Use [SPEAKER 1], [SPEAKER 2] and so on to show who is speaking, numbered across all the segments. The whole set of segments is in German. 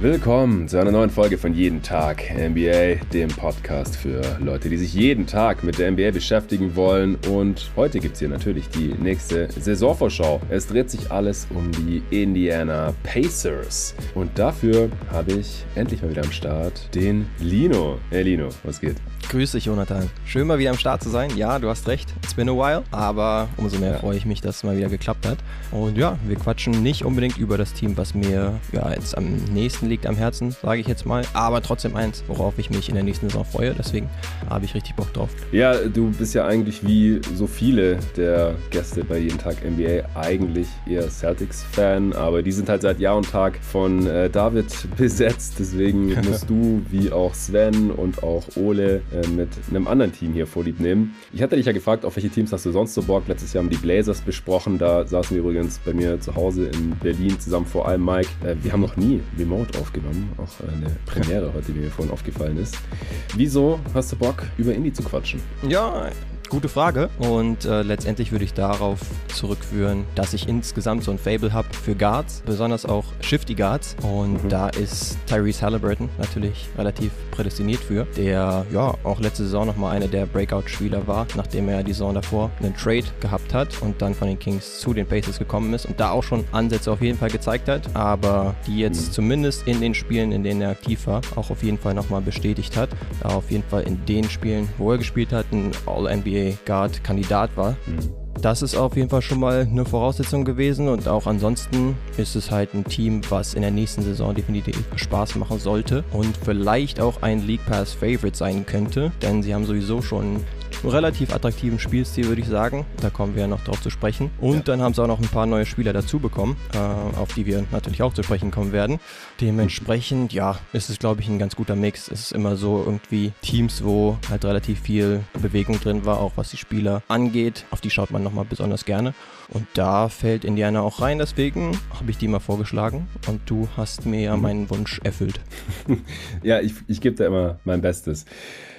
[SPEAKER 1] Willkommen zu einer neuen Folge von Jeden Tag NBA, dem Podcast für Leute, die sich jeden Tag mit der NBA beschäftigen wollen. Und heute gibt es hier natürlich die nächste Saisonvorschau. Es dreht sich alles um die Indiana Pacers. Und dafür habe ich endlich mal wieder am Start den Lino. Hey Lino, was geht?
[SPEAKER 2] Grüß dich, Jonathan. Schön mal wieder am Start zu sein. Ja, du hast recht, it's been a while, aber umso mehr freue ich mich, dass es mal wieder geklappt hat. Und ja, wir quatschen nicht unbedingt über das Team, was mir ja jetzt am nächsten liegt am Herzen, sage ich jetzt mal, aber trotzdem eins, worauf ich mich in der nächsten Saison freue. Deswegen habe ich richtig Bock drauf.
[SPEAKER 1] Ja, du bist ja eigentlich wie so viele der Gäste bei jeden Tag NBA eigentlich eher Celtics-Fan, aber die sind halt seit Jahr und Tag von äh, David besetzt. Deswegen musst du wie auch Sven und auch Ole äh, mit einem anderen Team hier vorlieb nehmen. Ich hatte dich ja gefragt, auf welche Teams hast du sonst so Bock? Letztes Jahr haben die Blazers besprochen. Da saßen wir übrigens bei mir zu Hause in Berlin zusammen vor allem Mike. Äh, wir haben noch nie Remote aufgenommen. Auch eine Premiere heute, die mir vorhin aufgefallen ist. Wieso hast du Bock, über Indie zu quatschen?
[SPEAKER 2] Ja, Gute Frage und äh, letztendlich würde ich darauf zurückführen, dass ich insgesamt so ein Fable habe für Guards, besonders auch Shifty Guards und mhm. da ist Tyrese Halliburton natürlich relativ prädestiniert für, der ja auch letzte Saison nochmal einer der Breakout-Spieler war, nachdem er die Saison davor einen Trade gehabt hat und dann von den Kings zu den Pacers gekommen ist und da auch schon Ansätze auf jeden Fall gezeigt hat, aber die jetzt mhm. zumindest in den Spielen, in denen er aktiv war, auch auf jeden Fall nochmal bestätigt hat, da auf jeden Fall in den Spielen, wo er gespielt hat, ein All-NBA Guard-Kandidat war. Mhm. Das ist auf jeden Fall schon mal eine Voraussetzung gewesen und auch ansonsten ist es halt ein Team, was in der nächsten Saison definitiv Spaß machen sollte und vielleicht auch ein League Pass Favorite sein könnte, denn sie haben sowieso schon relativ attraktiven Spielstil, würde ich sagen. Da kommen wir noch drauf zu sprechen. Und ja. dann haben sie auch noch ein paar neue Spieler dazu bekommen, äh, auf die wir natürlich auch zu sprechen kommen werden. Dementsprechend, ja, ist es, glaube ich, ein ganz guter Mix. Es ist immer so irgendwie Teams, wo halt relativ viel Bewegung drin war, auch was die Spieler angeht. Auf die schaut man nochmal besonders gerne. Und da fällt Indiana auch rein, deswegen habe ich die mal vorgeschlagen und du hast mir ja mhm. meinen Wunsch erfüllt.
[SPEAKER 1] ja, ich, ich gebe da immer mein Bestes.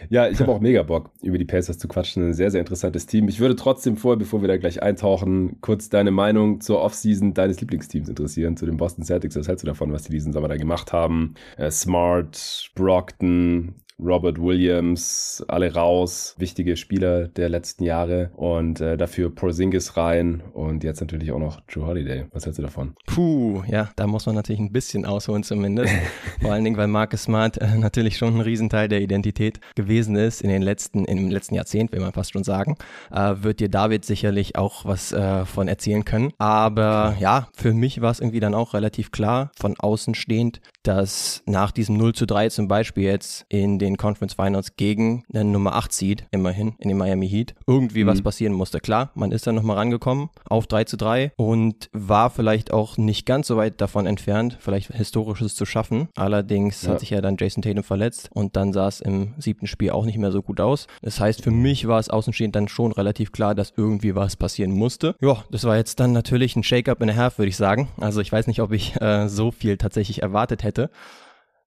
[SPEAKER 1] Ja, ich habe auch mega Bock, über die Pacers zu quatschen. Ein sehr, sehr interessantes Team. Ich würde trotzdem vorher, bevor wir da gleich eintauchen, kurz deine Meinung zur Offseason deines Lieblingsteams interessieren, zu den Boston Celtics. Was hältst du davon, was die diesen Sommer da gemacht haben? Äh, Smart, Brockton, Robert Williams, alle raus, wichtige Spieler der letzten Jahre und äh, dafür Porzingis rein und jetzt natürlich auch noch Drew Holiday. Was hältst du davon?
[SPEAKER 2] Puh, ja, da muss man natürlich ein bisschen ausholen zumindest. Vor allen Dingen, weil Marcus Smart äh, natürlich schon ein Riesenteil der Identität gewesen ist in den letzten, im letzten Jahrzehnt, will man fast schon sagen. Äh, wird dir David sicherlich auch was äh, von erzählen können. Aber ja, für mich war es irgendwie dann auch relativ klar, von außen stehend, dass nach diesem 0 zu 3 zum Beispiel jetzt in den Conference Finals gegen den Nummer 8 Seed, immerhin, in den Miami Heat, irgendwie mhm. was passieren musste. Klar, man ist dann nochmal rangekommen auf 3 zu 3 und war vielleicht auch nicht ganz so weit davon entfernt, vielleicht Historisches zu schaffen. Allerdings ja. hat sich ja dann Jason Tatum verletzt und dann sah es im siebten Spiel auch nicht mehr so gut aus. Das heißt, für mich war es außenstehend dann schon relativ klar, dass irgendwie was passieren musste. Ja, das war jetzt dann natürlich ein Shake-up in a half, würde ich sagen. Also ich weiß nicht, ob ich äh, so viel tatsächlich erwartet hätte hätte.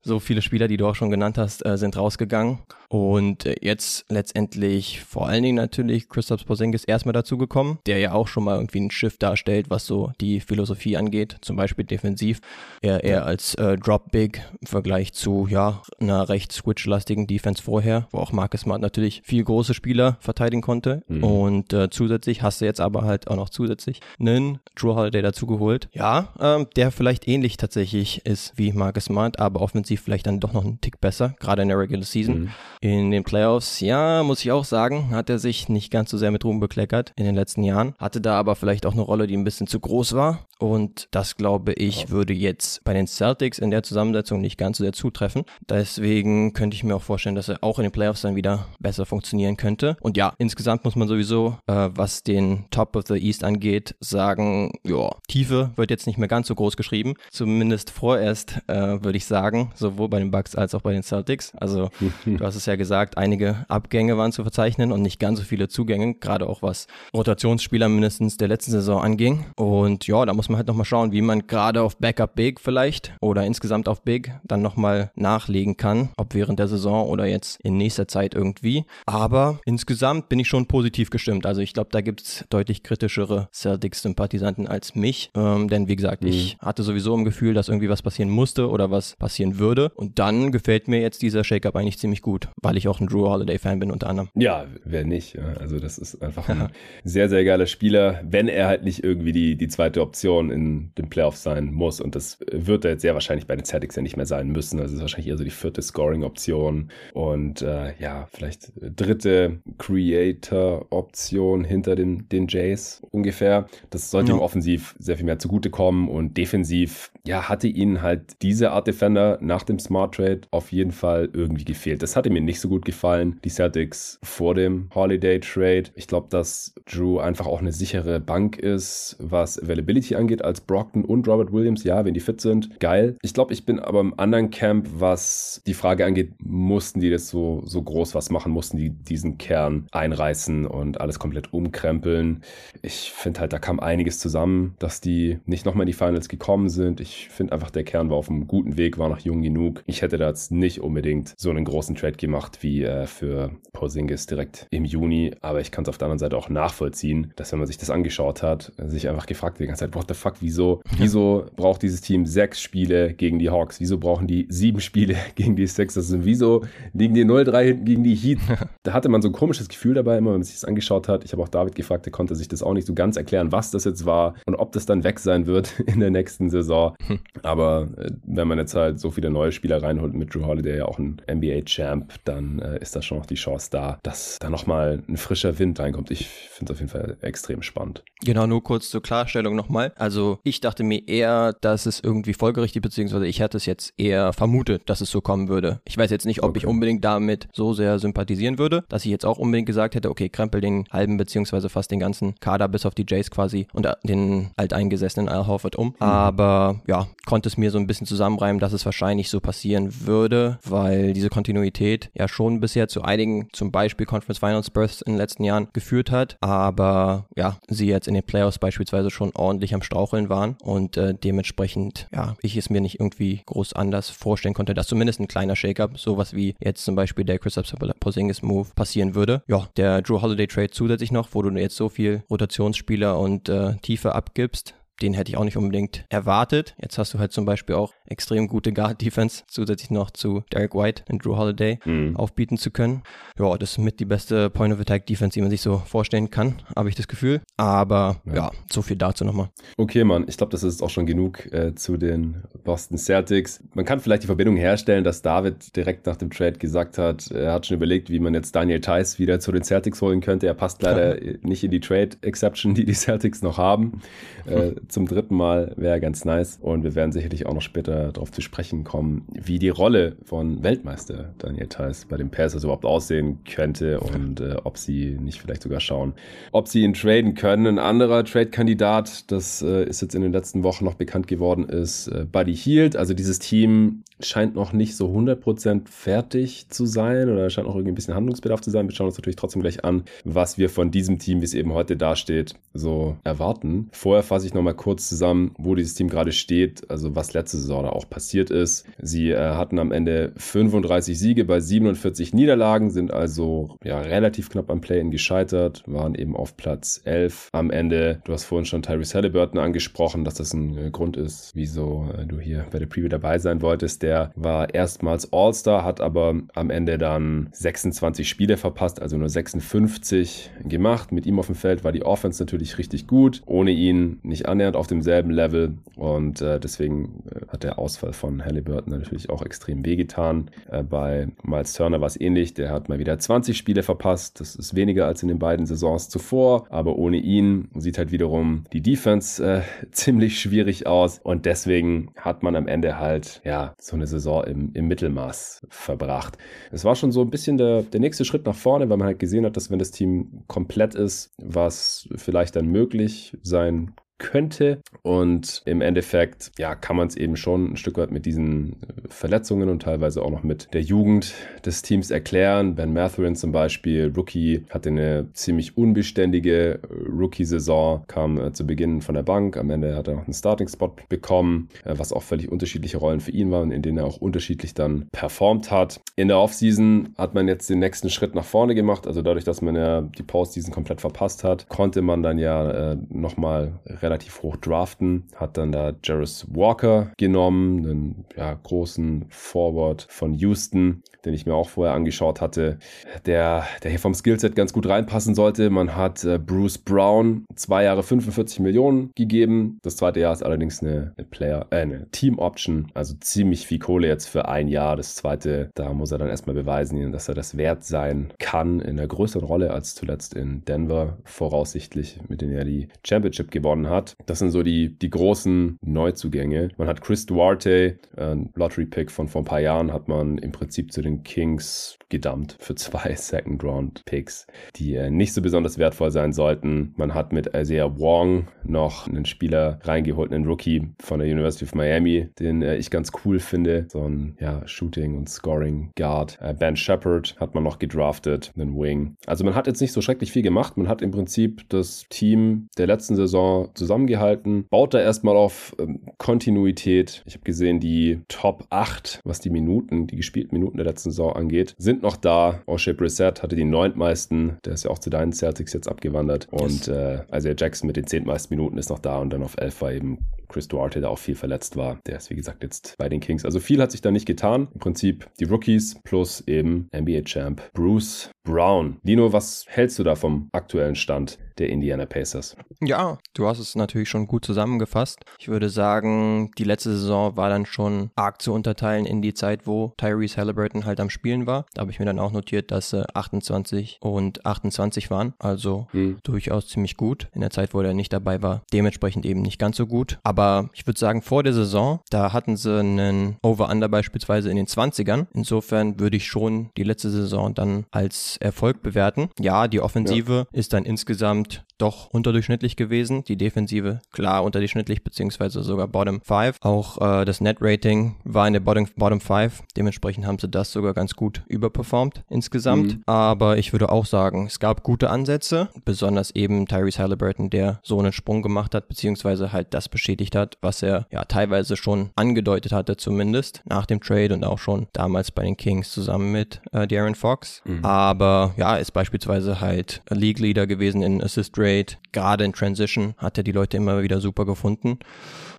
[SPEAKER 2] So viele Spieler, die du auch schon genannt hast, äh, sind rausgegangen. Und äh, jetzt letztendlich vor allen Dingen natürlich Christoph Porzingis erstmal dazugekommen, der ja auch schon mal irgendwie ein Schiff darstellt, was so die Philosophie angeht, zum Beispiel defensiv. Er eher als äh, Drop Big im Vergleich zu ja einer recht switch-lastigen Defense vorher, wo auch Marcus Smart natürlich viel große Spieler verteidigen konnte. Mhm. Und äh, zusätzlich hast du jetzt aber halt auch noch zusätzlich einen Drew Holiday dazugeholt. Ja, ähm, der vielleicht ähnlich tatsächlich ist wie Marcus Smart, aber offensiv vielleicht dann doch noch einen Tick besser, gerade in der Regular Season. Mhm. In den Playoffs, ja, muss ich auch sagen, hat er sich nicht ganz so sehr mit Ruhm bekleckert in den letzten Jahren. Hatte da aber vielleicht auch eine Rolle, die ein bisschen zu groß war. Und das, glaube ich, würde jetzt bei den Celtics in der Zusammensetzung nicht ganz so sehr zutreffen. Deswegen könnte ich mir auch vorstellen, dass er auch in den Playoffs dann wieder besser funktionieren könnte. Und ja, insgesamt muss man sowieso, äh, was den Top of the East angeht, sagen, ja, Tiefe wird jetzt nicht mehr ganz so groß geschrieben. Zumindest vorerst, äh, würde ich sagen. Sowohl bei den Bucks als auch bei den Celtics. Also du hast es ja gesagt, einige Abgänge waren zu verzeichnen und nicht ganz so viele Zugänge, gerade auch was Rotationsspieler mindestens der letzten Saison anging. Und ja, da muss man halt nochmal schauen, wie man gerade auf Backup Big vielleicht oder insgesamt auf Big dann nochmal nachlegen kann, ob während der Saison oder jetzt in nächster Zeit irgendwie. Aber insgesamt bin ich schon positiv gestimmt. Also ich glaube, da gibt es deutlich kritischere Celtics-Sympathisanten als mich. Ähm, denn wie gesagt, mhm. ich hatte sowieso im Gefühl, dass irgendwie was passieren musste oder was passieren würde. Und dann gefällt mir jetzt dieser Shake-up eigentlich ziemlich gut, weil ich auch ein Drew Holiday-Fan bin unter anderem.
[SPEAKER 1] Ja, wer nicht. Also das ist einfach ein sehr, sehr geiler Spieler, wenn er halt nicht irgendwie die, die zweite Option in den Playoffs sein muss. Und das wird er jetzt sehr wahrscheinlich bei den Celtics ja nicht mehr sein müssen. Also es ist wahrscheinlich eher so die vierte Scoring-Option und äh, ja, vielleicht dritte Creator-Option hinter den, den Jays ungefähr. Das sollte ja. ihm offensiv sehr viel mehr zugutekommen und defensiv, ja, hatte ihnen halt diese Art Defender nach dem Smart Trade auf jeden Fall irgendwie gefehlt. Das hatte mir nicht so gut gefallen. Die Celtics vor dem Holiday Trade. Ich glaube, dass Drew einfach auch eine sichere Bank ist, was Availability angeht, als Brockton und Robert Williams. Ja, wenn die fit sind, geil. Ich glaube, ich bin aber im anderen Camp, was die Frage angeht, mussten die das so, so groß was machen, mussten die diesen Kern einreißen und alles komplett umkrempeln. Ich finde halt, da kam einiges zusammen, dass die nicht nochmal in die Finals gekommen sind. Ich finde einfach, der Kern war auf einem guten Weg, war noch jung genug. Ich hätte da jetzt nicht unbedingt so einen großen Trade gemacht wie äh, für Porzingis direkt im Juni, aber ich kann es auf der anderen Seite auch nachvollziehen, dass wenn man sich das angeschaut hat, sich einfach gefragt die ganze Zeit, what the fuck, wieso, wieso braucht dieses Team sechs Spiele gegen die Hawks? Wieso brauchen die sieben Spiele gegen die Sixers? Und wieso liegen die 0-3 hinten gegen die Heat? da hatte man so ein komisches Gefühl dabei, immer wenn man sich das angeschaut hat. Ich habe auch David gefragt, der konnte sich das auch nicht so ganz erklären, was das jetzt war und ob das dann weg sein wird in der nächsten Saison. Hm. Aber äh, wenn man jetzt halt so viele neue Spieler reinholt mit Drew Holiday, ja auch ein NBA-Champ, dann äh, ist da schon noch die Chance da, dass da nochmal ein frischer Wind reinkommt. Ich finde es auf jeden Fall extrem spannend.
[SPEAKER 2] Genau, nur kurz zur Klarstellung nochmal. Also ich dachte mir eher, dass es irgendwie folgerichtig, beziehungsweise ich hatte es jetzt eher vermutet, dass es so kommen würde. Ich weiß jetzt nicht, ob okay. ich unbedingt damit so sehr sympathisieren würde, dass ich jetzt auch unbedingt gesagt hätte, okay, krempel den halben beziehungsweise fast den ganzen Kader bis auf die Jays quasi und den alteingesessenen Al Horford um. Mhm. Aber ja, konnte es mir so ein bisschen zusammenreimen, dass es wahrscheinlich so passieren würde, weil diese Kontinuität ja schon bisher zu einigen, zum Beispiel Conference Finals Bursts in den letzten Jahren geführt hat, aber ja, sie jetzt in den Playoffs beispielsweise schon ordentlich am Straucheln waren und äh, dementsprechend, ja, ich es mir nicht irgendwie groß anders vorstellen konnte, dass zumindest ein kleiner Shake-up, sowas wie jetzt zum Beispiel der Chris Porzingis Move passieren würde. Ja, der Drew Holiday Trade zusätzlich noch, wo du jetzt so viel Rotationsspieler und äh, Tiefe abgibst, den hätte ich auch nicht unbedingt erwartet. Jetzt hast du halt zum Beispiel auch extrem gute Guard-Defense zusätzlich noch zu Derek White und Drew Holiday mhm. aufbieten zu können. Ja, das ist mit die beste Point-of-Attack-Defense, die man sich so vorstellen kann, habe ich das Gefühl. Aber ja, ja so viel dazu nochmal.
[SPEAKER 1] Okay, Mann, ich glaube, das ist auch schon genug äh, zu den Boston Celtics. Man kann vielleicht die Verbindung herstellen, dass David direkt nach dem Trade gesagt hat, er hat schon überlegt, wie man jetzt Daniel Theiss wieder zu den Celtics holen könnte. Er passt leider ja. nicht in die Trade-Exception, die die Celtics noch haben. Äh, zum dritten Mal wäre ganz nice. Und wir werden sicherlich auch noch später darauf zu sprechen kommen, wie die Rolle von Weltmeister Daniel Theiss bei den Pacers überhaupt aussehen könnte und äh, ob sie nicht vielleicht sogar schauen, ob sie ihn traden können. Ein anderer Trade-Kandidat, das äh, ist jetzt in den letzten Wochen noch bekannt geworden, ist äh, Buddy Hield. Also dieses Team scheint noch nicht so 100% fertig zu sein oder scheint noch irgendwie ein bisschen Handlungsbedarf zu sein. Wir schauen uns natürlich trotzdem gleich an, was wir von diesem Team, wie es eben heute dasteht, so erwarten. Vorher fasse ich nochmal kurz zusammen, wo dieses Team gerade steht, also was letzte Saison da auch passiert ist. Sie äh, hatten am Ende 35 Siege bei 47 Niederlagen, sind also ja relativ knapp am Play-In gescheitert, waren eben auf Platz 11 am Ende. Du hast vorhin schon Tyrese Halliburton angesprochen, dass das ein äh, Grund ist, wieso äh, du hier bei der Preview dabei sein wolltest. Der war erstmals All-Star, hat aber am Ende dann 26 Spiele verpasst, also nur 56 gemacht. Mit ihm auf dem Feld war die Offense natürlich richtig gut, ohne ihn nicht annähernd auf demselben Level. Und äh, deswegen äh, hat der Ausfall von Halliburton natürlich auch extrem wehgetan. Äh, bei Miles Turner war es ähnlich, der hat mal wieder 20 Spiele verpasst, das ist weniger als in den beiden Saisons zuvor, aber ohne ihn sieht halt wiederum die Defense äh, ziemlich schwierig aus. Und deswegen hat man am Ende halt ja so eine Saison im, im Mittelmaß verbracht. Es war schon so ein bisschen der, der nächste Schritt nach vorne, weil man halt gesehen hat, dass wenn das Team komplett ist, was vielleicht dann möglich sein könnte. Und im Endeffekt, ja, kann man es eben schon ein Stück weit mit diesen Verletzungen und teilweise auch noch mit der Jugend des Teams erklären. Ben Mathurin zum Beispiel, Rookie, hatte eine ziemlich unbeständige Rookie-Saison, kam äh, zu Beginn von der Bank, am Ende hat er noch einen Starting-Spot bekommen, äh, was auch völlig unterschiedliche Rollen für ihn waren, in denen er auch unterschiedlich dann performt hat. In der Offseason hat man jetzt den nächsten Schritt nach vorne gemacht, also dadurch, dass man ja die Postseason komplett verpasst hat, konnte man dann ja äh, nochmal relativ hoch draften, hat dann da Jarvis Walker genommen, einen ja, großen Forward von Houston, den ich mir auch vorher angeschaut hatte, der, der hier vom Skillset ganz gut reinpassen sollte. Man hat äh, Bruce Brown zwei Jahre 45 Millionen gegeben. Das zweite Jahr ist allerdings eine, eine Player, äh, eine Team Option, also ziemlich viel Kohle jetzt für ein Jahr. Das zweite, da muss er dann erstmal beweisen, dass er das wert sein kann in einer größeren Rolle als zuletzt in Denver, voraussichtlich, mit denen er die Championship gewonnen hat. Das sind so die, die großen Neuzugänge. Man hat Chris Duarte, ein Lottery-Pick von vor ein paar Jahren, hat man im Prinzip zu den Kings gedumpt für zwei Second-Round-Picks, die äh, nicht so besonders wertvoll sein sollten. Man hat mit Isaiah Wong noch einen Spieler reingeholt, einen Rookie von der University of Miami, den äh, ich ganz cool finde. So ein ja, Shooting- und Scoring-Guard. Äh, ben Shepard hat man noch gedraftet, einen Wing. Also man hat jetzt nicht so schrecklich viel gemacht. Man hat im Prinzip das Team der letzten Saison zusammengehalten, baut da erstmal auf ähm, Kontinuität. Ich habe gesehen, die Top 8, was die Minuten, die gespielten Minuten der letzten Saison angeht, sind noch da. O'Shea Brissett hatte die neuntmeisten. Der ist ja auch zu deinen Celtics jetzt abgewandert. Und äh, Isaiah Jackson mit den zehntmeisten Minuten ist noch da. Und dann auf 11 war eben Chris Duarte, der auch viel verletzt war. Der ist, wie gesagt, jetzt bei den Kings. Also viel hat sich da nicht getan. Im Prinzip die Rookies plus eben NBA-Champ Bruce Brown. Lino, was hältst du da vom aktuellen Stand der Indiana Pacers?
[SPEAKER 2] Ja, du hast es natürlich schon gut zusammengefasst. Ich würde sagen, die letzte Saison war dann schon arg zu unterteilen in die Zeit, wo Tyrese Halliburton halt am Spielen war. Da habe ich mir dann auch notiert, dass äh, 28 und 28 waren. Also hm. durchaus ziemlich gut. In der Zeit, wo er nicht dabei war, dementsprechend eben nicht ganz so gut. Aber ich würde sagen, vor der Saison, da hatten sie einen Over-Under beispielsweise in den 20ern. Insofern würde ich schon die letzte Saison dann als Erfolg bewerten. Ja, die Offensive ja. ist dann insgesamt doch unterdurchschnittlich gewesen. Die Defensive klar unterdurchschnittlich beziehungsweise sogar Bottom 5. Auch äh, das Net-Rating war in der Bottom, Bottom 5. Dementsprechend haben sie das sogar ganz gut überperformt insgesamt. Mhm. Aber ich würde auch sagen, es gab gute Ansätze, besonders eben Tyrese Halliburton, der so einen Sprung gemacht hat, beziehungsweise halt das bestätigt hat, was er ja teilweise schon angedeutet hatte, zumindest nach dem Trade und auch schon damals bei den Kings zusammen mit äh, Darren Fox. Mhm. Aber ja, ist beispielsweise halt League Leader gewesen in Assist Rate. Gerade in Transition hat er die Leute immer wieder super gefunden.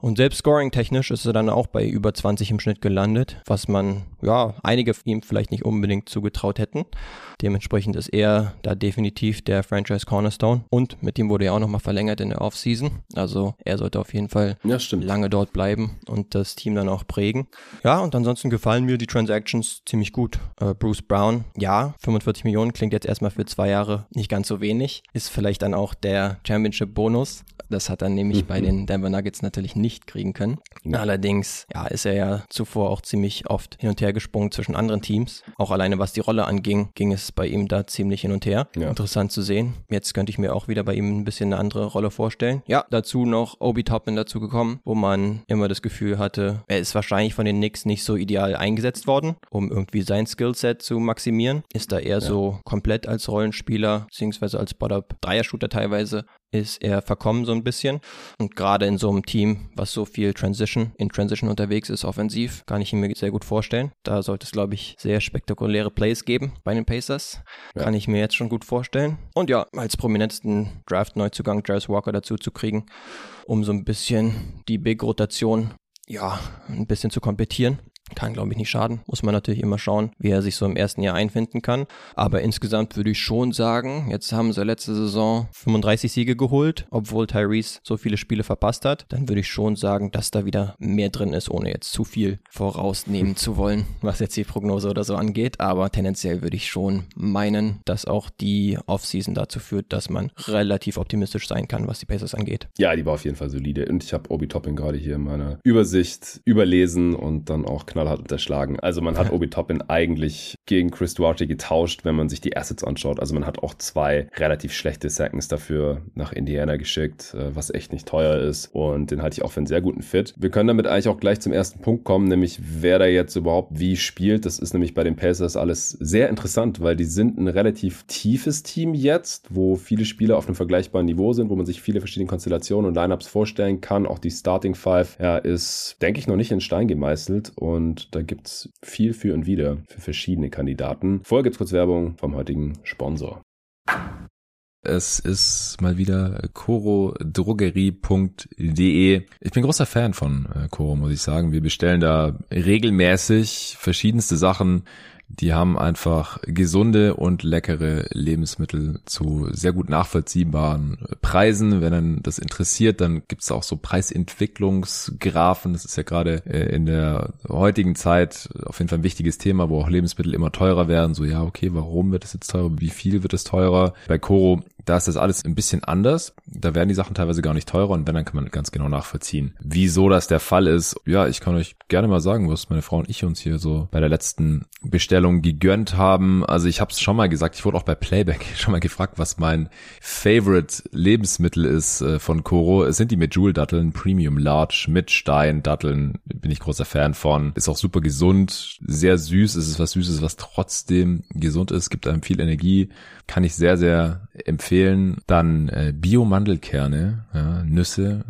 [SPEAKER 2] Und selbst scoring-technisch ist er dann auch bei über 20 im Schnitt gelandet, was man, ja, einige ihm vielleicht nicht unbedingt zugetraut hätten. Dementsprechend ist er da definitiv der Franchise Cornerstone. Und mit ihm wurde ja auch nochmal verlängert in der Offseason. Also er sollte auf jeden Fall ja, lange dort bleiben und das Team dann auch prägen. Ja, und ansonsten gefallen mir die Transactions ziemlich gut. Äh, Bruce Brown, ja, 45 Millionen klingt jetzt erstmal für zwei Jahre nicht ganz so wenig. Ist vielleicht dann auch der Championship-Bonus. Das hat er nämlich mhm. bei den Denver Nuggets natürlich nicht kriegen können. Ja. Allerdings, ja, ist er ja zuvor auch ziemlich oft hin und her gesprungen zwischen anderen Teams. Auch alleine was die Rolle anging, ging es bei ihm da ziemlich hin und her. Ja. Interessant zu sehen. Jetzt könnte ich mir auch wieder bei ihm ein bisschen eine andere Rolle vorstellen. Ja, dazu noch Obi Toppin dazu gekommen, wo man immer das Gefühl hatte, er ist wahrscheinlich von den Knicks nicht so ideal eingesetzt worden, um irgendwie sein Skillset zu maximieren. Ist da eher ja. so komplett als Rollenspieler, beziehungsweise als Bot-Up-Dreier-Shooter teilweise ist er verkommen so ein bisschen. Und gerade in so einem Team, was so viel Transition, in Transition unterwegs ist, offensiv, kann ich ihn mir sehr gut vorstellen. Da sollte es, glaube ich, sehr spektakuläre Plays geben bei den Pacers. Ja. Kann ich mir jetzt schon gut vorstellen. Und ja, als prominentesten Draft-Neuzugang Jarvis Walker dazu zu kriegen, um so ein bisschen die Big-Rotation ja, ein bisschen zu komplettieren. Kann, glaube ich, nicht schaden. Muss man natürlich immer schauen, wie er sich so im ersten Jahr einfinden kann. Aber insgesamt würde ich schon sagen, jetzt haben sie letzte Saison 35 Siege geholt, obwohl Tyrese so viele Spiele verpasst hat. Dann würde ich schon sagen, dass da wieder mehr drin ist, ohne jetzt zu viel vorausnehmen zu wollen, was jetzt die Prognose oder so angeht. Aber tendenziell würde ich schon meinen, dass auch die Offseason dazu führt, dass man relativ optimistisch sein kann, was die Pacers angeht.
[SPEAKER 1] Ja, die war auf jeden Fall solide. Und ich habe Obi Topping gerade hier in meiner Übersicht überlesen und dann auch
[SPEAKER 3] knallhart unterschlagen. Also man hat Obi Toppin eigentlich gegen Chris Duarte getauscht, wenn man sich die Assets anschaut. Also man hat auch zwei relativ schlechte Seconds dafür nach Indiana geschickt, äh, was echt nicht teuer ist. Und den halte ich auch für einen sehr guten Fit. Wir können damit eigentlich auch gleich zum ersten Punkt kommen, nämlich wer da jetzt überhaupt wie spielt. Das ist nämlich bei den Pacers alles sehr interessant, weil die sind ein relativ tiefes Team jetzt, wo viele Spieler auf einem vergleichbaren Niveau sind, wo man sich viele verschiedene Konstellationen und Lineups vorstellen kann. Auch die Starting Five ja, ist, denke ich, noch nicht in Stein gemeißelt und da gibt es viel für und wieder für verschiedene Kandidaten. Vorher gibt es kurz Werbung vom heutigen Sponsor.
[SPEAKER 1] Es ist mal wieder corodrogerie.de. Ich bin großer Fan von äh, Coro, muss ich sagen. Wir bestellen da regelmäßig verschiedenste Sachen die haben einfach gesunde und leckere Lebensmittel zu sehr gut nachvollziehbaren Preisen. Wenn dann das interessiert, dann gibt's auch so Preisentwicklungsgrafen. Das ist ja gerade äh, in der heutigen Zeit auf jeden Fall ein wichtiges Thema, wo auch Lebensmittel immer teurer werden. So, ja, okay, warum wird es jetzt teurer? Wie viel wird es teurer? Bei Coro da ist das alles ein bisschen anders. Da werden die Sachen teilweise gar nicht teurer und wenn, dann kann man ganz genau nachvollziehen, wieso das der Fall ist. Ja, ich kann euch gerne mal sagen, was meine Frau und ich uns hier so bei der letzten Bestellung gegönnt haben. Also ich habe es schon mal gesagt, ich wurde auch bei Playback schon mal gefragt, was mein Favorite Lebensmittel ist äh, von Koro. Es sind die Medjool-Datteln, Premium Large mit Stein-Datteln. Bin ich großer Fan von. Ist auch super gesund, sehr süß. Es ist was Süßes, was trotzdem gesund ist, gibt einem viel Energie. Kann ich sehr, sehr empfehlen. Dann äh, Bio-Mandelkerne, ja, Nüsse,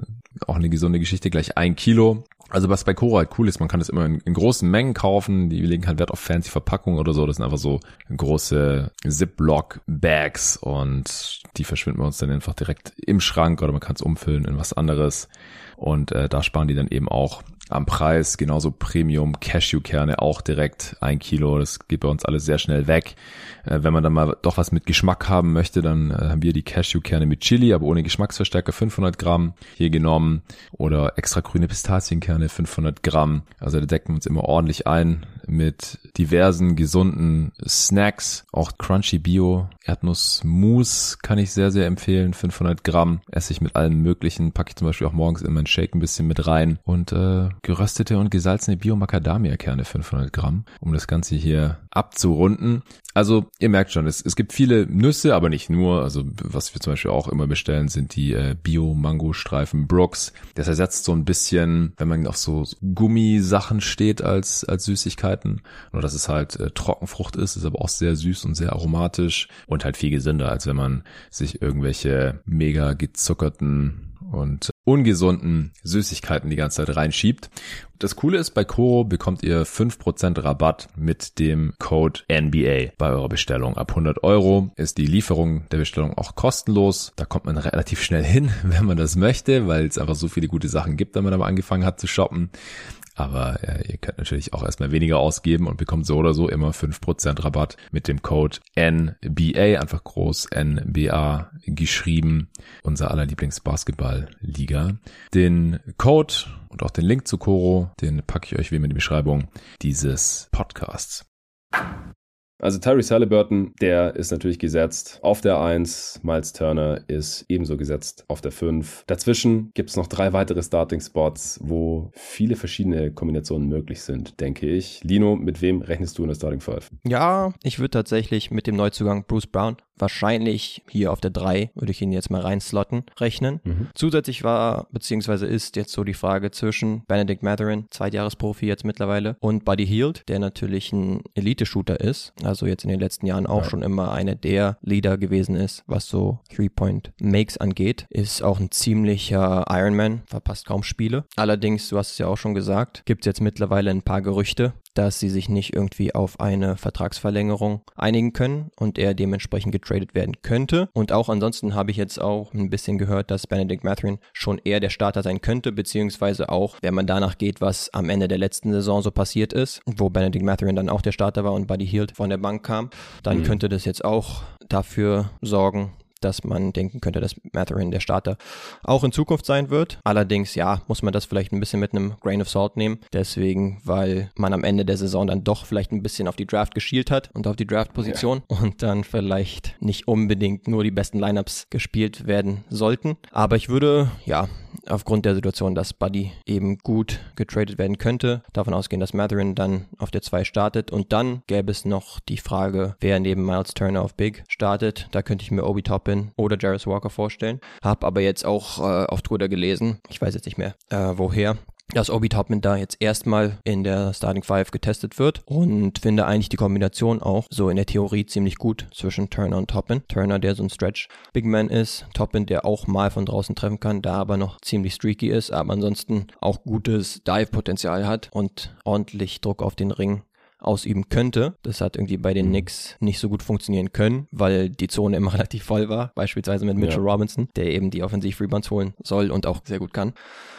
[SPEAKER 1] auch eine gesunde Geschichte, gleich ein Kilo. Also was bei Cora halt cool ist, man kann das immer in, in, großen Mengen kaufen. Die legen halt Wert auf fancy Verpackungen oder so. Das sind einfach so große Ziploc-Bags und die verschwinden bei uns dann einfach direkt im Schrank oder man kann es umfüllen in was anderes. Und äh, da sparen die dann eben auch am Preis. Genauso Premium Cashewkerne auch direkt ein Kilo. Das geht bei uns alles sehr schnell weg. Äh, wenn man dann mal doch was mit Geschmack haben möchte, dann äh, haben wir die Cashewkerne mit Chili, aber ohne Geschmacksverstärker 500 Gramm hier genommen oder extra grüne Pistazienkerne 500 Gramm. Also da decken wir uns immer ordentlich ein mit diversen gesunden Snacks. Auch Crunchy Bio Erdnussmus kann ich sehr, sehr empfehlen. 500 Gramm esse ich mit allem möglichen. Packe ich zum Beispiel auch morgens in meinen Shake ein bisschen mit rein. Und äh, geröstete und gesalzene Bio-Macadamia-Kerne 500 Gramm, um das Ganze hier abzurunden. Also ihr merkt schon, es, es gibt viele Nüsse, aber nicht nur. Also was wir zum Beispiel auch immer bestellen, sind die äh, Bio-Mango-Streifen Brooks. Das ersetzt so ein bisschen, wenn man auf so Gummisachen steht als, als Süßigkeiten. Nur dass es halt äh, Trockenfrucht ist, ist aber auch sehr süß und sehr aromatisch und halt viel gesünder, als wenn man sich irgendwelche mega gezuckerten und ungesunden Süßigkeiten die ganze Zeit reinschiebt. Das Coole ist, bei Koro bekommt ihr 5% Rabatt mit dem Code NBA bei eurer Bestellung. Ab 100 Euro ist die Lieferung der Bestellung auch kostenlos. Da kommt man relativ schnell hin, wenn man das möchte, weil es einfach so viele gute Sachen gibt, wenn man aber angefangen hat zu shoppen. Aber äh, ihr könnt natürlich auch erstmal weniger ausgeben und bekommt so oder so immer 5% Rabatt mit dem Code NBA, einfach groß NBA geschrieben, unser aller Lieblingsbasketball-Liga. Den Code und auch den Link zu Coro, den packe ich euch wie immer in die Beschreibung dieses Podcasts.
[SPEAKER 3] Also Tyrese Halliburton, der ist natürlich gesetzt auf der 1. Miles Turner ist ebenso gesetzt auf der 5. Dazwischen gibt es noch drei weitere Starting-Spots, wo viele verschiedene Kombinationen möglich sind, denke ich. Lino, mit wem rechnest du in der Starting 5?
[SPEAKER 2] Ja, ich würde tatsächlich mit dem Neuzugang Bruce Brown wahrscheinlich hier auf der 3, würde ich ihn jetzt mal reinslotten, rechnen. Mhm. Zusätzlich war, beziehungsweise ist jetzt so die Frage zwischen Benedict Matherin, Zweitjahresprofi jetzt mittlerweile, und Buddy Hield, der natürlich ein Elite-Shooter ist, also jetzt in den letzten Jahren auch ja. schon immer einer der Leader gewesen ist, was so Three-Point-Makes angeht, ist auch ein ziemlicher Ironman, verpasst kaum Spiele. Allerdings, du hast es ja auch schon gesagt, gibt es jetzt mittlerweile ein paar Gerüchte, dass sie sich nicht irgendwie auf eine Vertragsverlängerung einigen können und er dementsprechend getradet werden könnte. Und auch ansonsten habe ich jetzt auch ein bisschen gehört, dass Benedict Mathurin schon eher der Starter sein könnte, beziehungsweise auch, wenn man danach geht, was am Ende der letzten Saison so passiert ist, wo Benedict Mathurin dann auch der Starter war und Buddy Hield von der Bank kam, dann mhm. könnte das jetzt auch dafür sorgen, dass man denken könnte, dass Matherin der Starter auch in Zukunft sein wird. Allerdings, ja, muss man das vielleicht ein bisschen mit einem Grain of Salt nehmen. Deswegen, weil man am Ende der Saison dann doch vielleicht ein bisschen auf die Draft geschielt hat und auf die Draft-Position ja. und dann vielleicht nicht unbedingt nur die besten Lineups gespielt werden sollten. Aber ich würde, ja, aufgrund der Situation, dass Buddy eben gut getradet werden könnte, davon ausgehen, dass Matherin dann auf der 2 startet und dann gäbe es noch die Frage, wer neben Miles Turner auf Big startet. Da könnte ich mir Obi Toppin oder Jarvis Walker vorstellen. Hab aber jetzt auch äh, auf Twitter gelesen, ich weiß jetzt nicht mehr äh, woher, dass Obi Toppin da jetzt erstmal in der Starting Five getestet wird und finde eigentlich die Kombination auch so in der Theorie ziemlich gut zwischen Turner und Toppin. Turner, der so ein Stretch Big Man ist, Toppin, der auch mal von draußen treffen kann, da aber noch ziemlich streaky ist, aber ansonsten auch gutes Dive-Potenzial hat und ordentlich Druck auf den Ring ausüben könnte. Das hat irgendwie bei den mhm. Knicks nicht so gut funktionieren können, weil die Zone immer relativ voll war, beispielsweise mit Mitchell ja. Robinson, der eben die Offensiv-Rebounds holen soll und auch sehr gut kann.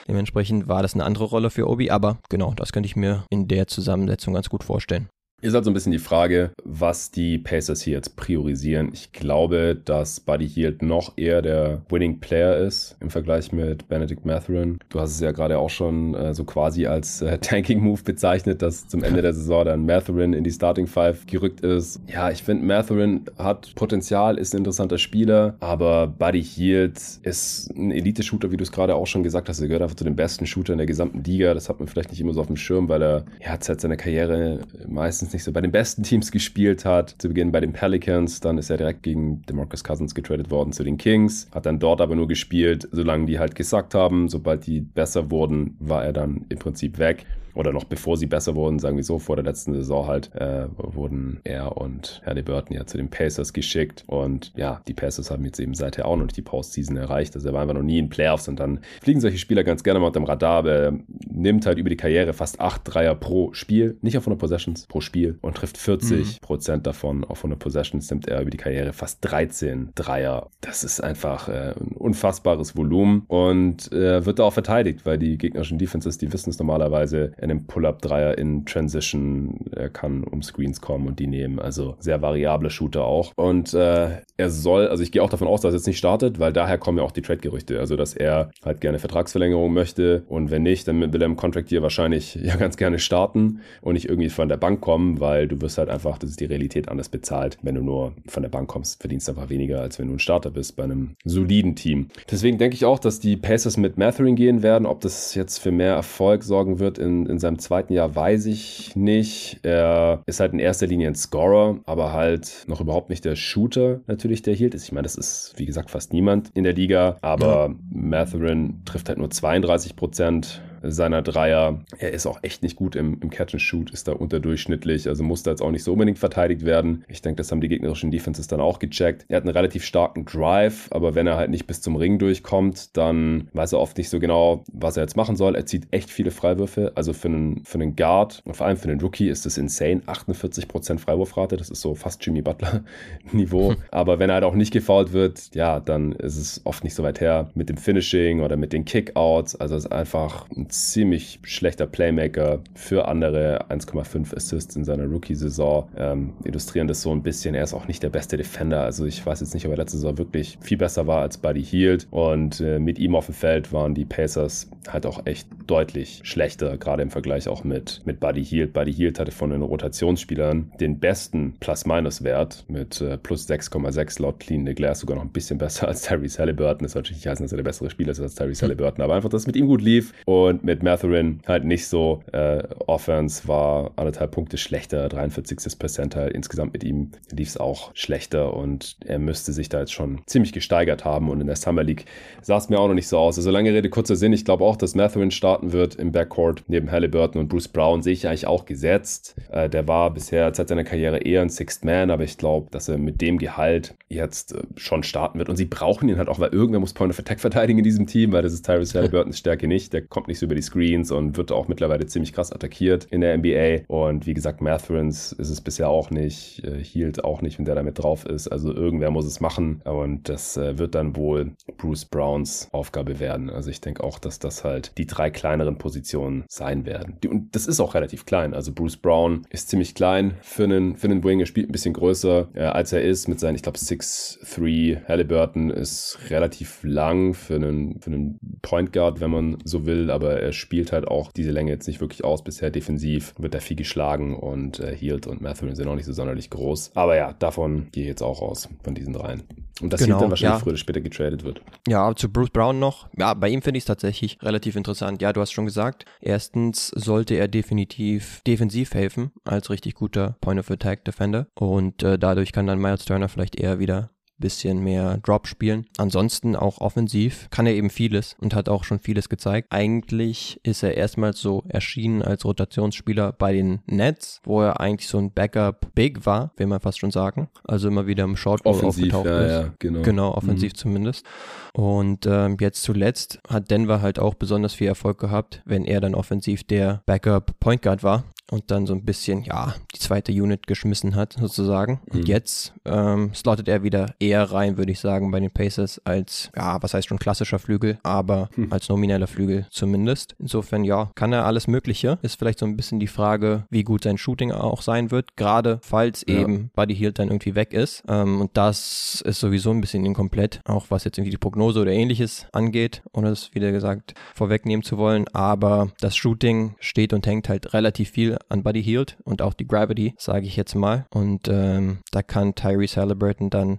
[SPEAKER 2] Dementsprechend war das eine andere Rolle für Obi, aber genau, das könnte ich mir in der Zusammensetzung ganz gut vorstellen.
[SPEAKER 1] Ist halt so ein bisschen die Frage, was die Pacers hier jetzt priorisieren. Ich glaube, dass Buddy Hield noch eher der Winning Player ist im Vergleich mit Benedict Matherin. Du hast es ja gerade auch schon äh, so quasi als äh, Tanking Move bezeichnet, dass zum Ende der Saison dann Matherin in die Starting Five gerückt ist. Ja, ich finde, Matherin hat Potenzial, ist ein interessanter Spieler, aber Buddy Hield ist ein Elite-Shooter, wie du es gerade auch schon gesagt hast. Er gehört einfach zu den besten Shootern der gesamten Liga. Das hat man vielleicht nicht immer so auf dem Schirm, weil er ja, seit seiner Karriere meistens meistens nicht so bei den besten Teams gespielt hat. Zu Beginn bei den Pelicans, dann ist er direkt gegen DeMarcus Cousins getradet worden zu den Kings, hat dann dort aber nur gespielt, solange die halt gesagt haben. Sobald die besser wurden, war er dann im Prinzip weg oder noch bevor sie besser wurden, sagen wir so, vor der letzten Saison halt, äh, wurden er und Burton ja zu den Pacers geschickt. Und ja, die Pacers haben jetzt eben seither auch noch nicht die Postseason erreicht. Also er war einfach noch nie in Playoffs und dann fliegen solche Spieler ganz gerne mal unter dem Radar. Aber er nimmt halt über die Karriere fast acht Dreier pro Spiel, nicht auf 100 Possessions pro Spiel und trifft 40 mhm. Prozent davon auf 100 Possessions, nimmt er über die Karriere fast 13 Dreier. Das ist einfach äh, ein unfassbares Volumen und äh, wird da auch verteidigt, weil die gegnerischen Defenses, die wissen es normalerweise, einem Pull-Up-Dreier in Transition. Er kann um Screens kommen und die nehmen. Also sehr variable Shooter auch. Und äh, er soll, also ich gehe auch davon aus, dass er jetzt nicht startet, weil daher kommen ja auch die Trade-Gerüchte. Also, dass er halt gerne Vertragsverlängerung möchte. Und wenn nicht, dann will er im Contract hier wahrscheinlich ja ganz gerne starten und nicht irgendwie von der Bank kommen, weil du wirst halt einfach, das ist die Realität, anders bezahlt. Wenn du nur von der Bank kommst, verdienst du einfach weniger, als wenn du ein Starter bist bei einem soliden Team. Deswegen denke ich auch, dass die Pacers mit Mathering gehen werden. Ob das jetzt für mehr Erfolg sorgen wird in, in seinem zweiten Jahr, weiß ich nicht. Er ist halt in erster Linie ein Scorer, aber halt noch überhaupt nicht der Shooter natürlich, der hielt ist. Ich meine, das ist, wie gesagt, fast niemand in der Liga, aber ja. Matherin trifft halt nur 32 Prozent seiner Dreier. Er ist auch echt nicht gut im, im Catch and Shoot, ist da unterdurchschnittlich, also muss da jetzt auch nicht so unbedingt verteidigt werden. Ich denke, das haben die gegnerischen Defenses dann auch gecheckt. Er hat einen relativ starken Drive, aber wenn er halt nicht bis zum Ring durchkommt, dann weiß er oft nicht so genau, was er jetzt machen soll. Er zieht echt viele Freiwürfe, also für einen, für einen Guard und vor allem für einen Rookie ist das insane. 48% Freiwurfrate, das ist so fast Jimmy Butler Niveau. aber wenn er halt auch nicht gefoult wird, ja, dann ist es oft nicht so weit her mit dem Finishing oder mit den Kickouts. Also es ist einfach ein ziemlich schlechter Playmaker für andere. 1,5 Assists in seiner Rookie-Saison ähm, illustrieren das so ein bisschen. Er ist auch nicht der beste Defender. Also ich weiß jetzt nicht, ob er letzte Saison wirklich viel besser war als Buddy Hield. Und äh, mit ihm auf dem Feld waren die Pacers halt auch echt deutlich schlechter, gerade im Vergleich auch mit, mit Buddy Hield. Buddy Hield hatte von den Rotationsspielern den besten Plus-Minus-Wert mit äh, plus 6,6 laut Clean the Glass, sogar noch ein bisschen besser als Tyrese Halliburton. Das soll natürlich nicht heißen, dass er der bessere Spieler ist als Tyrese Halliburton, aber einfach, dass es mit ihm gut lief und mit Matherin halt nicht so. Äh, Offense war anderthalb Punkte schlechter, 43. Percentile. Insgesamt mit ihm lief es auch schlechter und er müsste sich da jetzt schon ziemlich gesteigert haben. Und in der Summer League sah es mir auch noch nicht so aus. Also lange Rede, kurzer Sinn. Ich glaube auch, dass Matherin starten wird im Backcourt neben Halliburton und Bruce Brown sehe ich eigentlich auch gesetzt. Äh, der war bisher seit seiner Karriere eher ein Sixth Man, aber ich glaube, dass er mit dem Gehalt jetzt äh, schon starten wird. Und sie brauchen ihn halt auch, weil irgendwer muss Point of Attack verteidigen in diesem Team, weil das ist Tyrese Halliburtons Stärke nicht. Der kommt nicht so über die Screens und wird auch mittlerweile ziemlich krass attackiert in der NBA. Und wie gesagt, Mathrons ist es bisher auch nicht, äh, hielt auch nicht, wenn der damit drauf ist. Also irgendwer muss es machen und das äh, wird dann wohl Bruce Browns Aufgabe werden. Also ich denke auch, dass das halt die drei kleineren Positionen sein werden. Und das ist auch relativ klein. Also Bruce Brown ist ziemlich klein für einen, für einen Wing. Er spielt ein bisschen größer, äh, als er ist mit seinen, ich glaube, 6'3. Halliburton ist relativ lang für einen, für einen Point Guard, wenn man so will, aber äh, er spielt halt auch diese Länge jetzt nicht wirklich aus bisher defensiv, wird da viel geschlagen und äh, Hield und Matthew sind auch nicht so sonderlich groß. Aber ja, davon gehe ich jetzt auch aus, von diesen dreien. Und das genau, dann wahrscheinlich ja. früher oder später getradet wird.
[SPEAKER 2] Ja, zu Bruce Brown noch. Ja, bei ihm finde ich es tatsächlich relativ interessant. Ja, du hast schon gesagt, erstens sollte er definitiv defensiv helfen als richtig guter Point-of-Attack-Defender und äh, dadurch kann dann Miles Turner vielleicht eher wieder bisschen mehr Drop spielen. Ansonsten auch offensiv kann er eben vieles und hat auch schon vieles gezeigt. Eigentlich ist er erstmals so erschienen als Rotationsspieler bei den Nets, wo er eigentlich so ein Backup Big war, will man fast schon sagen. Also immer wieder im Short
[SPEAKER 1] offensiv, aufgetaucht
[SPEAKER 2] ja,
[SPEAKER 1] ist. Ja,
[SPEAKER 2] genau. genau, offensiv mhm. zumindest. Und ähm, jetzt zuletzt hat Denver halt auch besonders viel Erfolg gehabt, wenn er dann offensiv der Backup Point Guard war und dann so ein bisschen, ja, die zweite Unit geschmissen hat, sozusagen. Und mhm. jetzt ähm, slottet er wieder eher rein, würde ich sagen, bei den Pacers als, ja, was heißt schon klassischer Flügel, aber mhm. als nomineller Flügel zumindest. Insofern, ja, kann er alles Mögliche. Ist vielleicht so ein bisschen die Frage, wie gut sein Shooting auch sein wird, gerade falls ja. eben Buddy Hield dann irgendwie weg ist. Ähm, und das ist sowieso ein bisschen inkomplett, auch was jetzt irgendwie die Prognose oder ähnliches angeht, ohne es, wieder gesagt, vorwegnehmen zu wollen. Aber das Shooting steht und hängt halt relativ viel an Buddy Hield und auch die Gravity, sage ich jetzt mal. Und ähm, da kann Tyrese Halliburton dann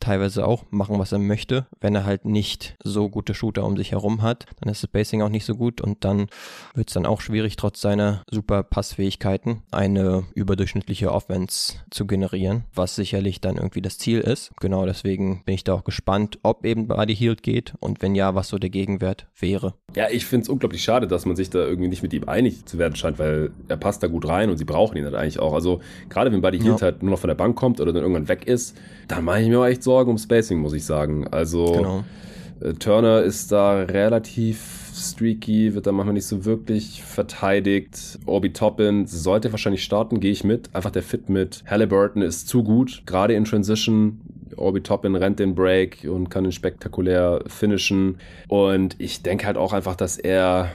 [SPEAKER 2] teilweise auch machen, was er möchte. Wenn er halt nicht so gute Shooter um sich herum hat, dann ist das Basing auch nicht so gut und dann wird es dann auch schwierig, trotz seiner super Passfähigkeiten eine überdurchschnittliche Offense zu generieren, was sicherlich dann irgendwie das Ziel ist. Genau deswegen bin ich da auch gespannt, ob eben Buddy Hield geht und wenn ja, was so der Gegenwert wäre.
[SPEAKER 1] Ja, ich finde es unglaublich schade, dass man sich da irgendwie nicht mit ihm einig zu werden scheint, weil er passt passt da gut rein und sie brauchen ihn halt eigentlich auch. Also gerade wenn Buddy Hield ja. halt nur noch von der Bank kommt oder dann irgendwann weg ist, dann mache ich mir auch echt Sorgen um Spacing, muss ich sagen. Also genau. äh, Turner ist da relativ streaky, wird da manchmal nicht so wirklich verteidigt. Obi Toppin sollte wahrscheinlich starten, gehe ich mit. Einfach der Fit mit Halliburton ist zu gut, gerade in Transition. Obi Toppin rennt den Break und kann ihn spektakulär finishen. Und ich denke halt auch einfach, dass er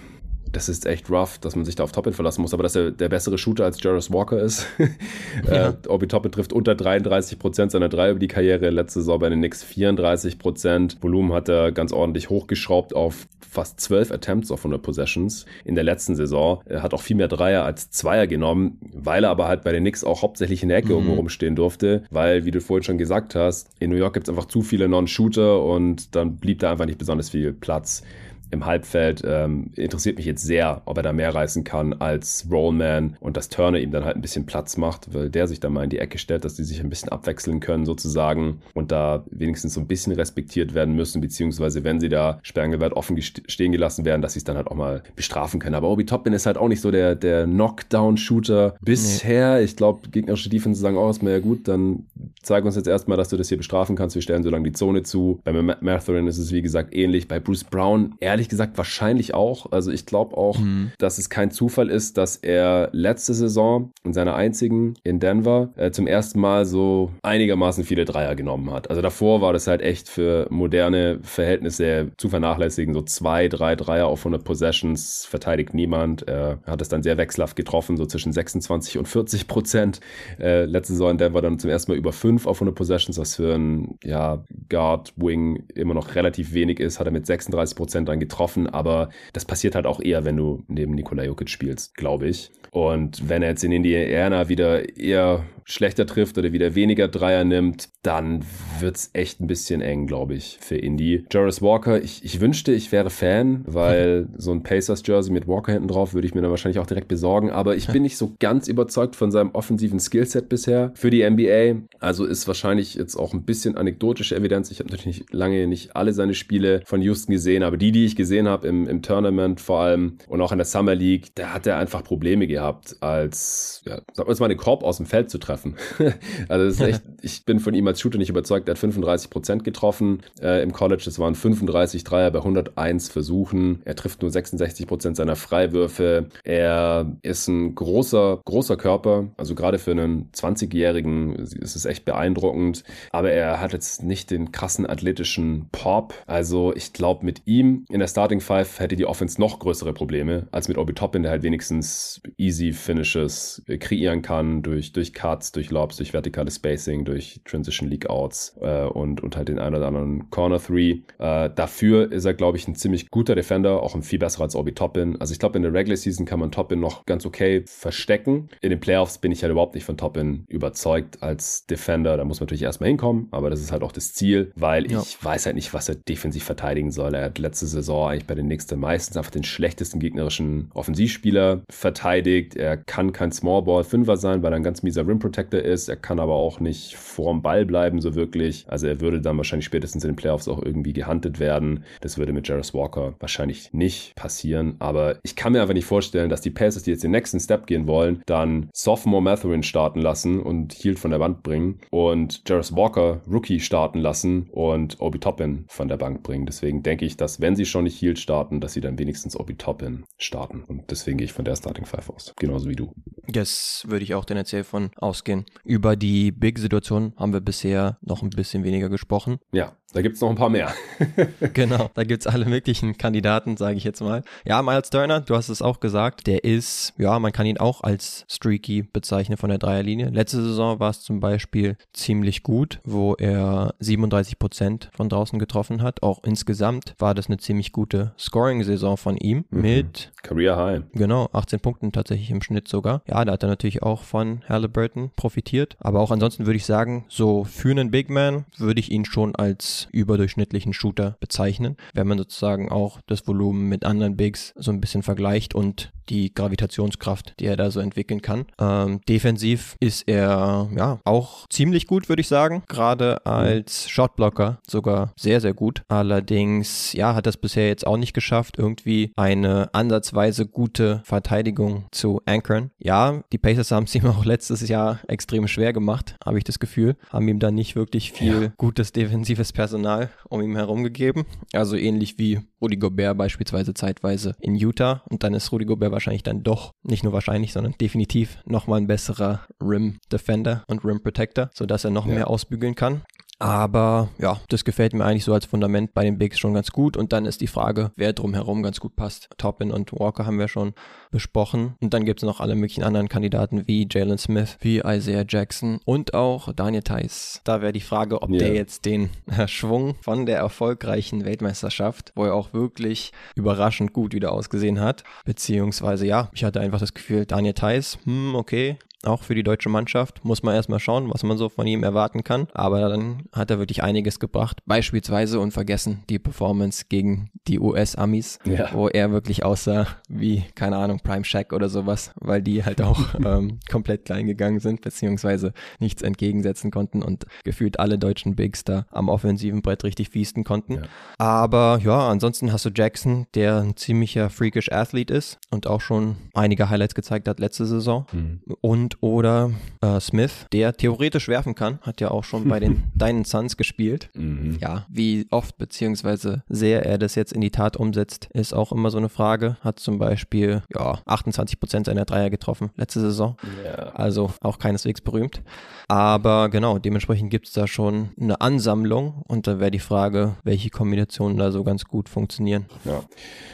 [SPEAKER 1] das ist echt rough, dass man sich da auf Toppin verlassen muss, aber dass er der bessere Shooter als Jarvis Walker ist. ja. äh, Obi Toppin trifft unter 33 Prozent seiner drei über die Karriere. Letzte Saison bei den Knicks 34 Prozent. Volumen hat er ganz ordentlich hochgeschraubt auf fast 12 Attempts auf 100 Possessions in der letzten Saison. Er hat auch viel mehr Dreier als Zweier genommen, weil er aber halt bei den Knicks auch hauptsächlich in der Ecke mhm. irgendwo rumstehen durfte, weil, wie du vorhin schon gesagt hast, in New York gibt es einfach zu viele Non-Shooter und dann blieb da einfach nicht besonders viel Platz im Halbfeld ähm, interessiert mich jetzt sehr, ob er da mehr reißen kann als Rollman und dass Turner ihm dann halt ein bisschen Platz macht, weil der sich dann mal in die Ecke stellt, dass die sich ein bisschen abwechseln können sozusagen und da wenigstens so ein bisschen respektiert werden müssen, beziehungsweise wenn sie da Sperrengewalt offen stehen gelassen werden, dass sie es dann halt auch mal bestrafen können. Aber Obi Toppin ist halt auch nicht so der, der Knockdown-Shooter bisher. Nee. Ich glaube, gegnerische Defense sagen auch erstmal, ja gut, dann zeig uns jetzt erstmal, dass du das hier bestrafen kannst. Wir stellen so lange die Zone zu. Bei Mathurin ist es wie gesagt ähnlich. Bei Bruce Brown, ehrlich ehrlich gesagt wahrscheinlich auch. Also ich glaube auch, mhm. dass es kein Zufall ist, dass er letzte Saison in seiner einzigen in Denver äh, zum ersten Mal so einigermaßen viele Dreier genommen hat. Also davor war das halt echt für moderne Verhältnisse zu vernachlässigen. So zwei, drei Dreier auf 100 Possessions verteidigt niemand. Er hat es dann sehr wechselhaft getroffen, so zwischen 26 und 40 Prozent. Äh, letzte Saison in Denver dann zum ersten Mal über 5 auf 100 Possessions, was für ein ja, Guard, Wing immer noch relativ wenig ist. Hat er mit 36 Prozent dann getroffen, aber das passiert halt auch eher, wenn du neben Nikola Jokic spielst, glaube ich. Und wenn er jetzt in Indiana wieder eher schlechter trifft oder wieder weniger Dreier nimmt, dann wird's echt ein bisschen eng, glaube ich, für Indy. Joris Walker, ich, ich wünschte, ich wäre Fan, weil so ein Pacers-Jersey mit Walker hinten drauf würde ich mir dann wahrscheinlich auch direkt besorgen. Aber ich bin nicht so ganz überzeugt von seinem offensiven Skillset bisher für die NBA. Also ist wahrscheinlich jetzt auch ein bisschen anekdotische Evidenz. Ich habe natürlich lange nicht alle seine Spiele von Houston gesehen, aber die, die ich gesehen habe im, im Tournament vor allem und auch in der Summer League, da hat er einfach Probleme gehabt, als, ja, sagen wir mal, den Korb aus dem Feld zu treffen treffen. also das ist echt, ich bin von ihm als Shooter nicht überzeugt. Er hat 35 Prozent getroffen äh, im College. Das waren 35 Dreier bei 101 Versuchen. Er trifft nur 66 Prozent seiner Freiwürfe. Er ist ein großer, großer Körper. Also gerade für einen 20-Jährigen ist es echt beeindruckend. Aber er hat jetzt nicht den krassen athletischen Pop. Also ich glaube, mit ihm in der Starting Five hätte die Offense noch größere Probleme als mit Obi Toppin, der halt wenigstens easy Finishes kreieren kann durch, durch Cuts, durch Lobs, durch vertikales Spacing, durch Transition League Outs äh, und, und halt den einen oder anderen Corner Three. Äh, dafür ist er, glaube ich, ein ziemlich guter Defender, auch ein viel besserer als Obi Toppin. Also ich glaube, in der Regular Season kann man Toppin noch ganz okay verstecken. In den Playoffs bin ich halt überhaupt nicht von Toppin überzeugt als Defender. Da muss man natürlich erstmal hinkommen, aber das ist halt auch das Ziel, weil ja. ich weiß halt nicht, was er defensiv verteidigen soll. Er hat letzte Saison eigentlich bei den nächsten meistens einfach den schlechtesten gegnerischen Offensivspieler verteidigt. Er kann kein Smallball Fünfer sein, weil er ein ganz mieser Rim Protector ist. Er kann aber auch nicht vorm Ball bleiben so wirklich. Also er würde dann wahrscheinlich spätestens in den Playoffs auch irgendwie gehandelt werden. Das würde mit Jarvis Walker wahrscheinlich nicht passieren. Aber ich kann mir einfach nicht vorstellen, dass die Pacers, die jetzt den nächsten Step gehen wollen, dann Sophomore Matherin starten lassen und Hield von der Wand bringen und Jarvis Walker Rookie starten lassen und Obi Toppin von der Bank bringen. Deswegen denke ich, dass wenn sie schon nicht Hield starten, dass sie dann wenigstens Obi Toppin starten. Und deswegen gehe ich von der Starting Five aus. Genauso wie du.
[SPEAKER 2] Das würde ich auch erzählen von ausgehen. Über die Big-Situation haben wir bisher noch ein bisschen weniger gesprochen.
[SPEAKER 1] Ja, da gibt es noch ein paar mehr.
[SPEAKER 2] genau, da gibt es alle möglichen Kandidaten, sage ich jetzt mal. Ja, Miles Turner, du hast es auch gesagt, der ist, ja, man kann ihn auch als streaky bezeichnen von der Dreierlinie. Letzte Saison war es zum Beispiel ziemlich gut, wo er 37 Prozent von draußen getroffen hat. Auch insgesamt war das eine ziemlich gute Scoring-Saison von ihm mhm. mit
[SPEAKER 1] Career High.
[SPEAKER 2] Genau, 18 Punkten tatsächlich im Schnitt sogar. Ja, da hat er natürlich auch von Halliburton profitiert. Aber auch ansonsten würde ich sagen, so für einen Big Man würde ich ihn schon als überdurchschnittlichen Shooter bezeichnen, wenn man sozusagen auch das Volumen mit anderen Bigs so ein bisschen vergleicht und die Gravitationskraft, die er da so entwickeln kann. Ähm, defensiv ist er ja auch ziemlich gut, würde ich sagen. Gerade als Shotblocker sogar sehr, sehr gut. Allerdings, ja, hat das bisher jetzt auch nicht geschafft, irgendwie eine ansatzweise gute Verteidigung zu ankern. Ja, die Pacers haben es ihm auch letztes Jahr extrem schwer gemacht, habe ich das Gefühl. Haben ihm dann nicht wirklich viel ja. gutes defensives Personal Personal um ihn herum gegeben. Also ähnlich wie Rudy Gobert beispielsweise zeitweise in Utah. Und dann ist Rudy Gobert wahrscheinlich dann doch, nicht nur wahrscheinlich, sondern definitiv nochmal ein besserer Rim Defender und Rim Protector, sodass er noch ja. mehr ausbügeln kann. Aber ja, das gefällt mir eigentlich so als Fundament bei den Bigs schon ganz gut. Und dann ist die Frage, wer drumherum ganz gut passt. Toppin und Walker haben wir schon besprochen. Und dann gibt es noch alle möglichen anderen Kandidaten wie Jalen Smith, wie Isaiah Jackson und auch Daniel Theiss. Da wäre die Frage, ob yeah. der jetzt den Schwung von der erfolgreichen Weltmeisterschaft, wo er auch wirklich überraschend gut wieder ausgesehen hat, beziehungsweise ja, ich hatte einfach das Gefühl, Daniel Theiss, hm, okay, auch für die deutsche Mannschaft. Muss man erstmal schauen, was man so von ihm erwarten kann. Aber dann hat er wirklich einiges gebracht. Beispielsweise unvergessen die Performance gegen die US-Amis, ja. wo er wirklich aussah wie, keine Ahnung, Prime Shack oder sowas, weil die halt auch ähm, komplett klein gegangen sind, beziehungsweise nichts entgegensetzen konnten und gefühlt alle deutschen Bigs da am offensiven Brett richtig fiesten konnten. Ja. Aber ja, ansonsten hast du Jackson, der ein ziemlicher freakish Athlet ist und auch schon einige Highlights gezeigt hat letzte Saison. Mhm. Und oder äh, Smith, der theoretisch werfen kann, hat ja auch schon bei den Deinen Suns gespielt. Mhm. Ja, wie oft beziehungsweise sehr er das jetzt in die Tat umsetzt, ist auch immer so eine Frage. Hat zum Beispiel ja 28 Prozent seiner Dreier getroffen letzte Saison, yeah. also auch keineswegs berühmt. Aber genau, dementsprechend gibt es da schon eine Ansammlung und da wäre die Frage, welche Kombinationen da so ganz gut funktionieren.
[SPEAKER 1] Ja.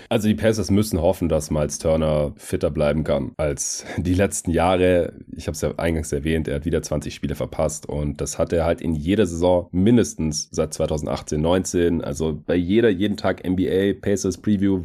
[SPEAKER 1] Also die Pacers müssen hoffen, dass Miles Turner fitter bleiben kann als die letzten Jahre. Ich habe es ja eingangs erwähnt, er hat wieder 20 Spiele verpasst und das hat er halt in jeder Saison mindestens seit 2018, 19. Also bei jeder, jeden Tag NBA Pacers Preview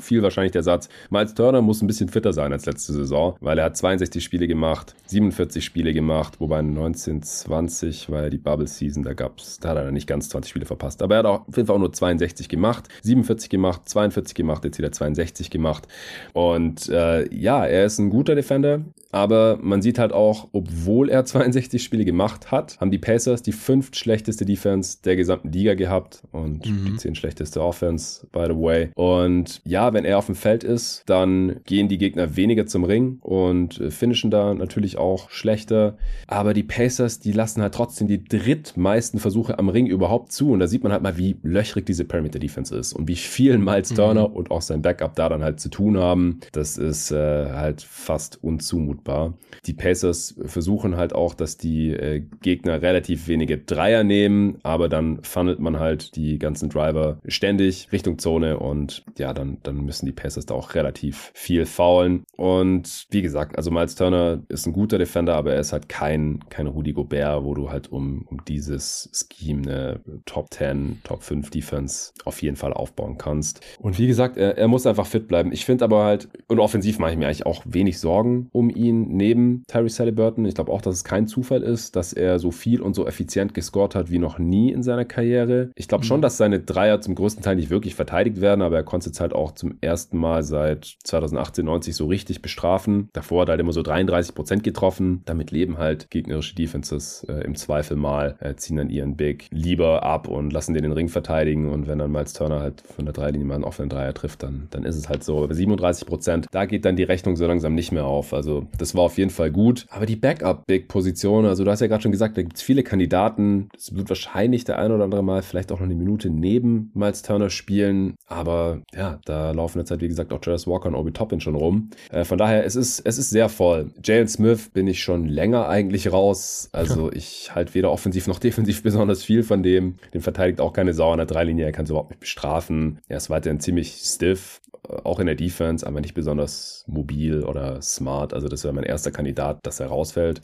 [SPEAKER 1] fiel wahrscheinlich der Satz, Miles Turner muss ein bisschen fitter sein als letzte Saison, weil er hat 62 Spiele gemacht, 47 Spiele gemacht, wobei 1920 war ja die Bubble Season, da gab's, da hat er nicht ganz 20 Spiele verpasst, aber er hat auch auf jeden Fall auch nur 62 gemacht, 47 gemacht, 42 gemacht, jetzt wieder 62 gemacht. Und äh, ja, er ist ein guter Defender, aber man sieht halt auch, obwohl er 62 Spiele gemacht hat, haben die Pacers die fünft schlechteste Defense der gesamten Liga gehabt und mhm. die zehn schlechteste Offense, by the way. Und ja, wenn er auf dem Feld ist, dann gehen die Gegner weniger zum Ring und äh, finishen da natürlich auch schlechter. Aber die Pacers, die lassen halt trotzdem die drittmeisten Versuche am Ring überhaupt zu. Und da sieht man halt mal, wie löchrig diese Perimeter Defense ist und wie viel Miles mhm. Turner mhm. und auch sein Backup da dann halt zu tun haben. Das ist äh, halt fast unzumutbar. Die Pacers versuchen halt auch, dass die äh, Gegner relativ wenige Dreier nehmen, aber dann funnelt man halt die ganzen Driver ständig Richtung Zone und ja, dann, dann müssen die Pacers da auch relativ viel faulen. Und wie gesagt, also Miles Turner ist ein guter Defender, aber er ist halt kein, kein Rudy Gobert, wo du halt um, um dieses Scheme eine Top 10, Top 5 Defense auf jeden Fall aufbauen kannst. Und wie gesagt, er, er muss einfach fit bleiben. Ich finde aber halt, und offensiv mache ich mir eigentlich auch wenig Sorgen um ihn neben Tyrese Halliburton. Ich glaube auch, dass es kein Zufall ist, dass er so viel und so effizient gescored hat wie noch nie in seiner Karriere. Ich glaube schon, mhm. dass seine Dreier zum größten Teil nicht wirklich verteidigt werden, aber er konnte es halt auch zum ersten Mal seit 2018, 90 so richtig bestrafen. Davor hat er halt immer so 33 Prozent getroffen. Damit leben halt gegnerische Defenses äh, im Zweifel mal, äh, ziehen dann ihren Big lieber ab und lassen den den Ring verteidigen. Und wenn dann Miles Turner halt von der Dreilinie mal einen offenen Dreier trifft, dann, dann ist es halt so. Aber 37 Prozent, da geht dann die Rechnung so langsam nicht mehr auf. Also das war auf jeden Fall gut. Aber die Backup-Big-Position, also du hast ja gerade schon gesagt, da gibt es viele Kandidaten. Es wird wahrscheinlich der ein oder andere Mal vielleicht auch noch eine Minute neben Miles Turner spielen. Aber ja, da laufen jetzt halt, wie gesagt, auch Jarvis Walker und Obi Toppin schon rum. Äh, von daher, es ist, es ist sehr voll. Jalen Smith bin ich schon länger eigentlich raus. Also ich halte weder offensiv noch defensiv besonders viel von dem. Den verteidigt auch keine Sau an der Dreilinie. Er kann es überhaupt nicht bestrafen. Er ist weiterhin ziemlich stiff auch in der Defense, aber nicht besonders mobil oder smart. Also das wäre mein erster Kandidat, dass er rausfällt.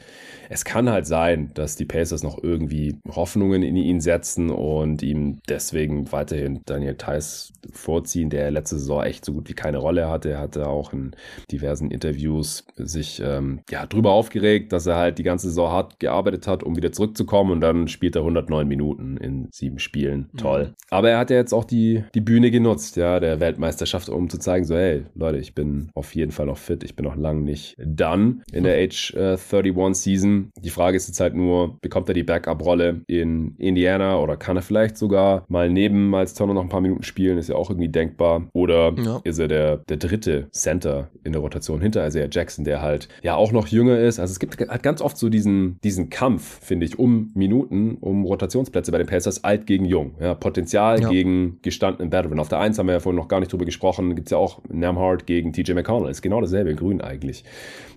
[SPEAKER 1] Es kann halt sein, dass die Pacers noch irgendwie Hoffnungen in ihn setzen und ihm deswegen weiterhin Daniel Theiss vorziehen, der letzte Saison echt so gut wie keine Rolle hatte. Er hatte auch in diversen Interviews sich ähm, ja, drüber aufgeregt, dass er halt die ganze Saison hart gearbeitet hat, um wieder zurückzukommen und dann spielt er 109 Minuten in sieben Spielen. Toll. Mhm. Aber er hat ja jetzt auch die, die Bühne genutzt, ja, der Weltmeisterschaft, um zu zeigen, so, hey, Leute, ich bin auf jeden Fall noch fit, ich bin noch lang nicht done in der Age äh, 31 Season. Die Frage ist jetzt halt nur, bekommt er die Backup-Rolle in Indiana oder kann er vielleicht sogar mal neben Miles Turner noch ein paar Minuten spielen, ist ja auch irgendwie denkbar. Oder ja. ist er der, der dritte Center in der Rotation hinter Isaiah Jackson, der halt ja auch noch jünger ist. Also es gibt halt ganz oft so diesen, diesen Kampf, finde ich, um Minuten, um Rotationsplätze bei den Pacers, alt gegen jung. Ja, Potenzial ja. gegen gestandenen Veteran. Auf der Eins haben wir ja vorhin noch gar nicht drüber gesprochen, gibt es ja auch Namhart gegen TJ McConnell. Ist genau dasselbe in grün eigentlich.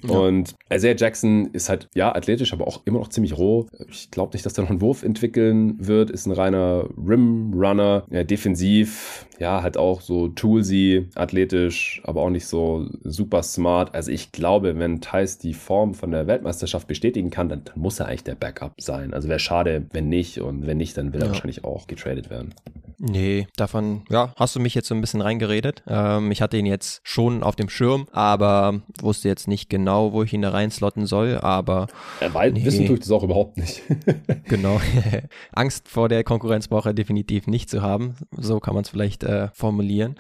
[SPEAKER 1] Ja. Und Isaiah Jackson ist halt, ja, athletisch, aber auch immer noch ziemlich roh. Ich glaube nicht, dass er noch einen Wurf entwickeln wird. Ist ein reiner Rim-Runner. Ja, defensiv, ja, halt auch so toolsy, athletisch, aber auch nicht so super smart. Also ich glaube, wenn Thais die Form von der Weltmeisterschaft bestätigen kann, dann, dann muss er eigentlich der Backup sein. Also wäre schade, wenn nicht. Und wenn nicht, dann will er wahrscheinlich auch getradet werden.
[SPEAKER 2] Nee, davon, ja, hast du mich jetzt so ein bisschen reingeredet. Ähm, ich hatte ihn jetzt schon auf dem Schirm, aber wusste jetzt nicht genau, wo ich ihn da reinslotten soll, aber.
[SPEAKER 1] Ja, weil nee. wissen tue ich das auch überhaupt nicht.
[SPEAKER 2] genau. Angst vor der Konkurrenz braucht er definitiv nicht zu haben. So kann man es vielleicht äh, formulieren.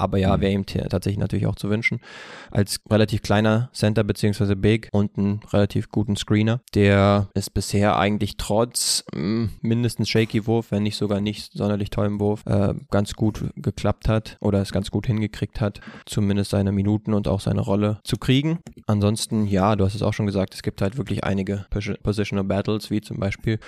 [SPEAKER 2] Aber ja, mhm. wäre ihm tatsächlich natürlich auch zu wünschen. Als relativ kleiner Center beziehungsweise Big und einen relativ guten Screener, der ist bisher eigentlich trotz mh, mm, mindestens shaky Wurf, wenn nicht sogar nicht sonderlich tollem Wurf, äh, ganz gut geklappt hat oder es ganz gut hingekriegt hat, zumindest seine Minuten und auch seine Rolle zu kriegen. Ansonsten, ja, du hast es auch schon gesagt, es gibt halt wirklich einige Positional Battles, wie zum Beispiel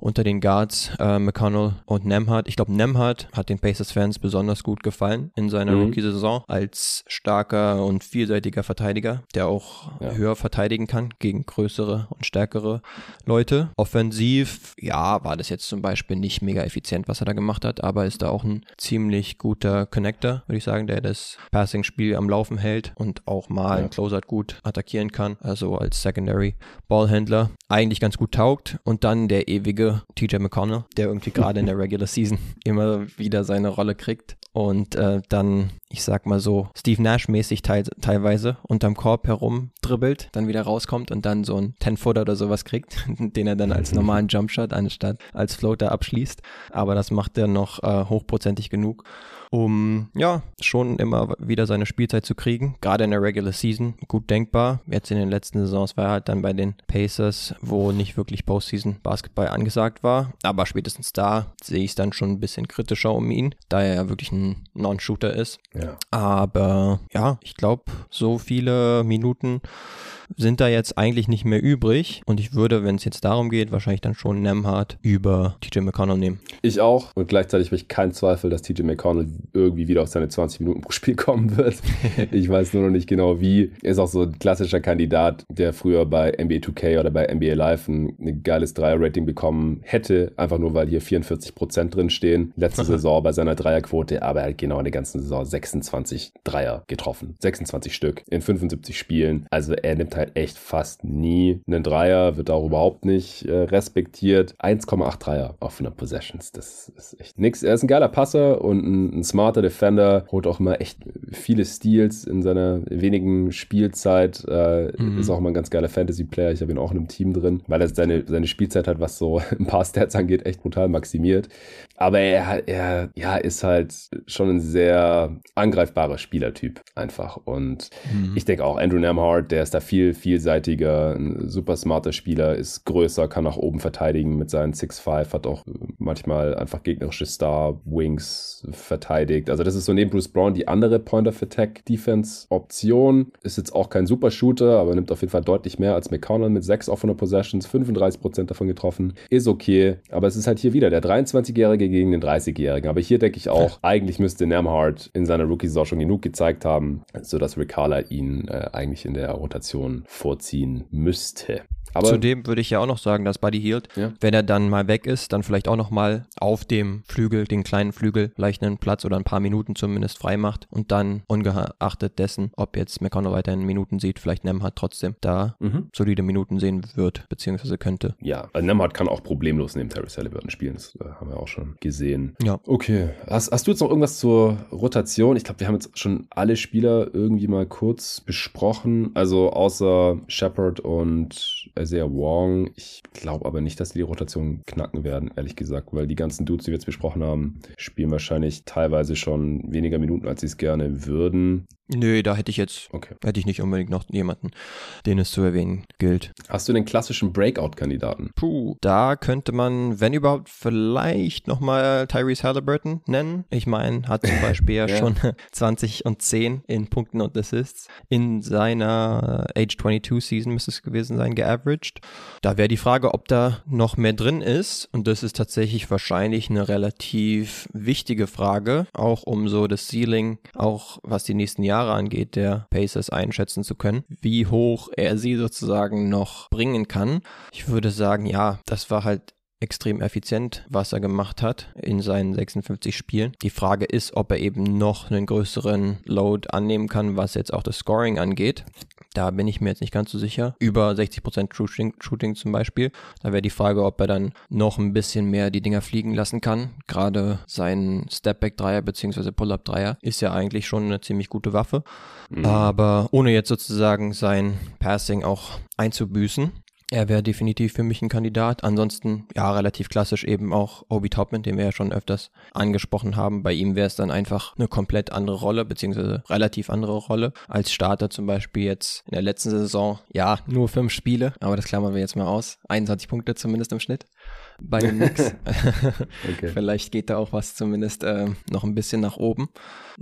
[SPEAKER 2] unter den Guards äh, McConnell und Nemhard. Ich glaube, Nemhard hat den Pacers-Fans besonders gut gefallen in seiner mhm. Rookie-Saison als starker und vielseitiger Verteidiger, der auch ja. höher verteidigen kann gegen größere und stärkere Leute. Offensiv, ja, war das jetzt zum Beispiel nicht mega effizient, was er da gemacht hat, aber ist da auch ein ziemlich guter Connector, würde ich sagen, der das Passing-Spiel am Laufen hält und auch mal ja. ein Closeout gut attackieren kann, also als Secondary Ballhändler eigentlich ganz gut taugt und dann der ewige TJ McConnell, der irgendwie gerade in der Regular Season immer wieder seine Rolle kriegt und äh, dann, ich sag mal so, Steve Nash-mäßig teil teilweise unterm Korb herum dribbelt, dann wieder rauskommt und dann so ein 10-Footer oder sowas kriegt, den er dann als normalen Jumpshot anstatt als Floater abschließt. Aber das macht er noch äh, hochprozentig genug um ja schon immer wieder seine Spielzeit zu kriegen. Gerade in der Regular Season gut denkbar. Jetzt in den letzten Saisons war er halt dann bei den Pacers, wo nicht wirklich Postseason Basketball angesagt war. Aber spätestens da sehe ich es dann schon ein bisschen kritischer um ihn, da er ja wirklich ein Non-Shooter ist. Ja. Aber ja, ich glaube, so viele Minuten sind da jetzt eigentlich nicht mehr übrig. Und ich würde, wenn es jetzt darum geht, wahrscheinlich dann schon Nemhard über TJ McConnell nehmen.
[SPEAKER 1] Ich auch. Und gleichzeitig habe ich keinen Zweifel, dass TJ McConnell irgendwie wieder auf seine 20 Minuten pro Spiel kommen wird. ich weiß nur noch nicht genau wie. Er ist auch so ein klassischer Kandidat, der früher bei NBA 2K oder bei NBA Live ein, ein geiles Dreier-Rating bekommen hätte, einfach nur weil hier 44 Prozent drin stehen. Letzte Saison bei seiner Dreierquote, aber er hat genau in der ganzen Saison 26 Dreier getroffen. 26 Stück in 75 Spielen. Also er nimmt halt echt fast nie einen Dreier, wird auch überhaupt nicht äh, respektiert. 1,8 Dreier auf 100 Possessions. Das ist echt nix. Er ist ein geiler Passer und ein, ein smarter Defender. Holt auch immer echt viele Steals in seiner wenigen Spielzeit. Äh, mhm. Ist auch immer ein ganz geiler Fantasy-Player. Ich habe ihn auch in einem Team drin, weil er seine, seine Spielzeit hat, was so ein paar Stats angeht, echt brutal maximiert. Aber er, er ja, ist halt schon ein sehr angreifbarer Spielertyp einfach. Und mhm. ich denke auch, Andrew Nemhard, der ist da viel vielseitiger, ein super smarter Spieler, ist größer, kann nach oben verteidigen mit seinen 6'5, hat auch manchmal einfach gegnerische Star-Wings verteidigt. Also das ist so neben Bruce Brown die andere Point-of-Attack-Defense-Option. Ist jetzt auch kein Super-Shooter, aber nimmt auf jeden Fall deutlich mehr als McConnell mit 6 offener Possessions, 35% davon getroffen. Ist okay, aber es ist halt hier wieder der 23-Jährige gegen den 30-Jährigen. Aber hier denke ich auch, eigentlich müsste Nemhard in seiner Rookie-Saison schon genug gezeigt haben, sodass Rick Carla ihn äh, eigentlich in der Rotation vorziehen müsste.
[SPEAKER 2] Aber Zudem würde ich ja auch noch sagen, dass Buddy Hield, ja. wenn er dann mal weg ist, dann vielleicht auch noch mal auf dem Flügel, den kleinen Flügel, vielleicht einen Platz oder ein paar Minuten zumindest frei macht und dann ungeachtet dessen, ob jetzt McConnell weiterhin Minuten sieht, vielleicht Nemhard trotzdem da mhm. solide Minuten sehen wird, beziehungsweise könnte.
[SPEAKER 1] Ja, also Nemhard kann auch problemlos neben Terry Halliburton spielen, das äh, haben wir auch schon gesehen.
[SPEAKER 2] Ja.
[SPEAKER 1] Okay, hast, hast du jetzt noch irgendwas zur Rotation? Ich glaube, wir haben jetzt schon alle Spieler irgendwie mal kurz besprochen, also außer Shepard und Isaiah Wong. Ich glaube aber nicht, dass die die Rotation knacken werden, ehrlich gesagt, weil die ganzen Dudes, die wir jetzt besprochen haben, spielen wahrscheinlich teilweise schon weniger Minuten, als sie es gerne würden.
[SPEAKER 2] Nö, da hätte ich jetzt, okay. hätte ich nicht unbedingt noch jemanden, den es zu erwähnen gilt.
[SPEAKER 1] Hast du den klassischen Breakout-Kandidaten?
[SPEAKER 2] Puh, da könnte man, wenn überhaupt, vielleicht nochmal Tyrese Halliburton nennen. Ich meine, hat zum Beispiel ja, schon 20 und 10 in Punkten und Assists in seiner Age 22 Season müsste es gewesen sein, geaveraged. Da wäre die Frage, ob da noch mehr drin ist und das ist tatsächlich wahrscheinlich eine relativ wichtige Frage, auch um so das Ceiling, auch was die nächsten Jahre Jahre angeht, der Pacers einschätzen zu können, wie hoch er sie sozusagen noch bringen kann. Ich würde sagen, ja, das war halt extrem effizient, was er gemacht hat in seinen 56 Spielen. Die Frage ist, ob er eben noch einen größeren Load annehmen kann, was jetzt auch das Scoring angeht. Da bin ich mir jetzt nicht ganz so sicher. Über 60% Shooting, Shooting zum Beispiel. Da wäre die Frage, ob er dann noch ein bisschen mehr die Dinger fliegen lassen kann. Gerade sein Stepback-Dreier bzw. Pull-Up-Dreier ist ja eigentlich schon eine ziemlich gute Waffe. Mhm. Aber ohne jetzt sozusagen sein Passing auch einzubüßen. Er wäre definitiv für mich ein Kandidat. Ansonsten, ja, relativ klassisch eben auch Obi Topman, den wir ja schon öfters angesprochen haben. Bei ihm wäre es dann einfach eine komplett andere Rolle, beziehungsweise relativ andere Rolle als Starter zum Beispiel jetzt in der letzten Saison. Ja, nur fünf Spiele, aber das klammern wir jetzt mal aus. 21 Punkte zumindest im Schnitt bei den Knicks. okay. Vielleicht geht da auch was zumindest äh, noch ein bisschen nach oben.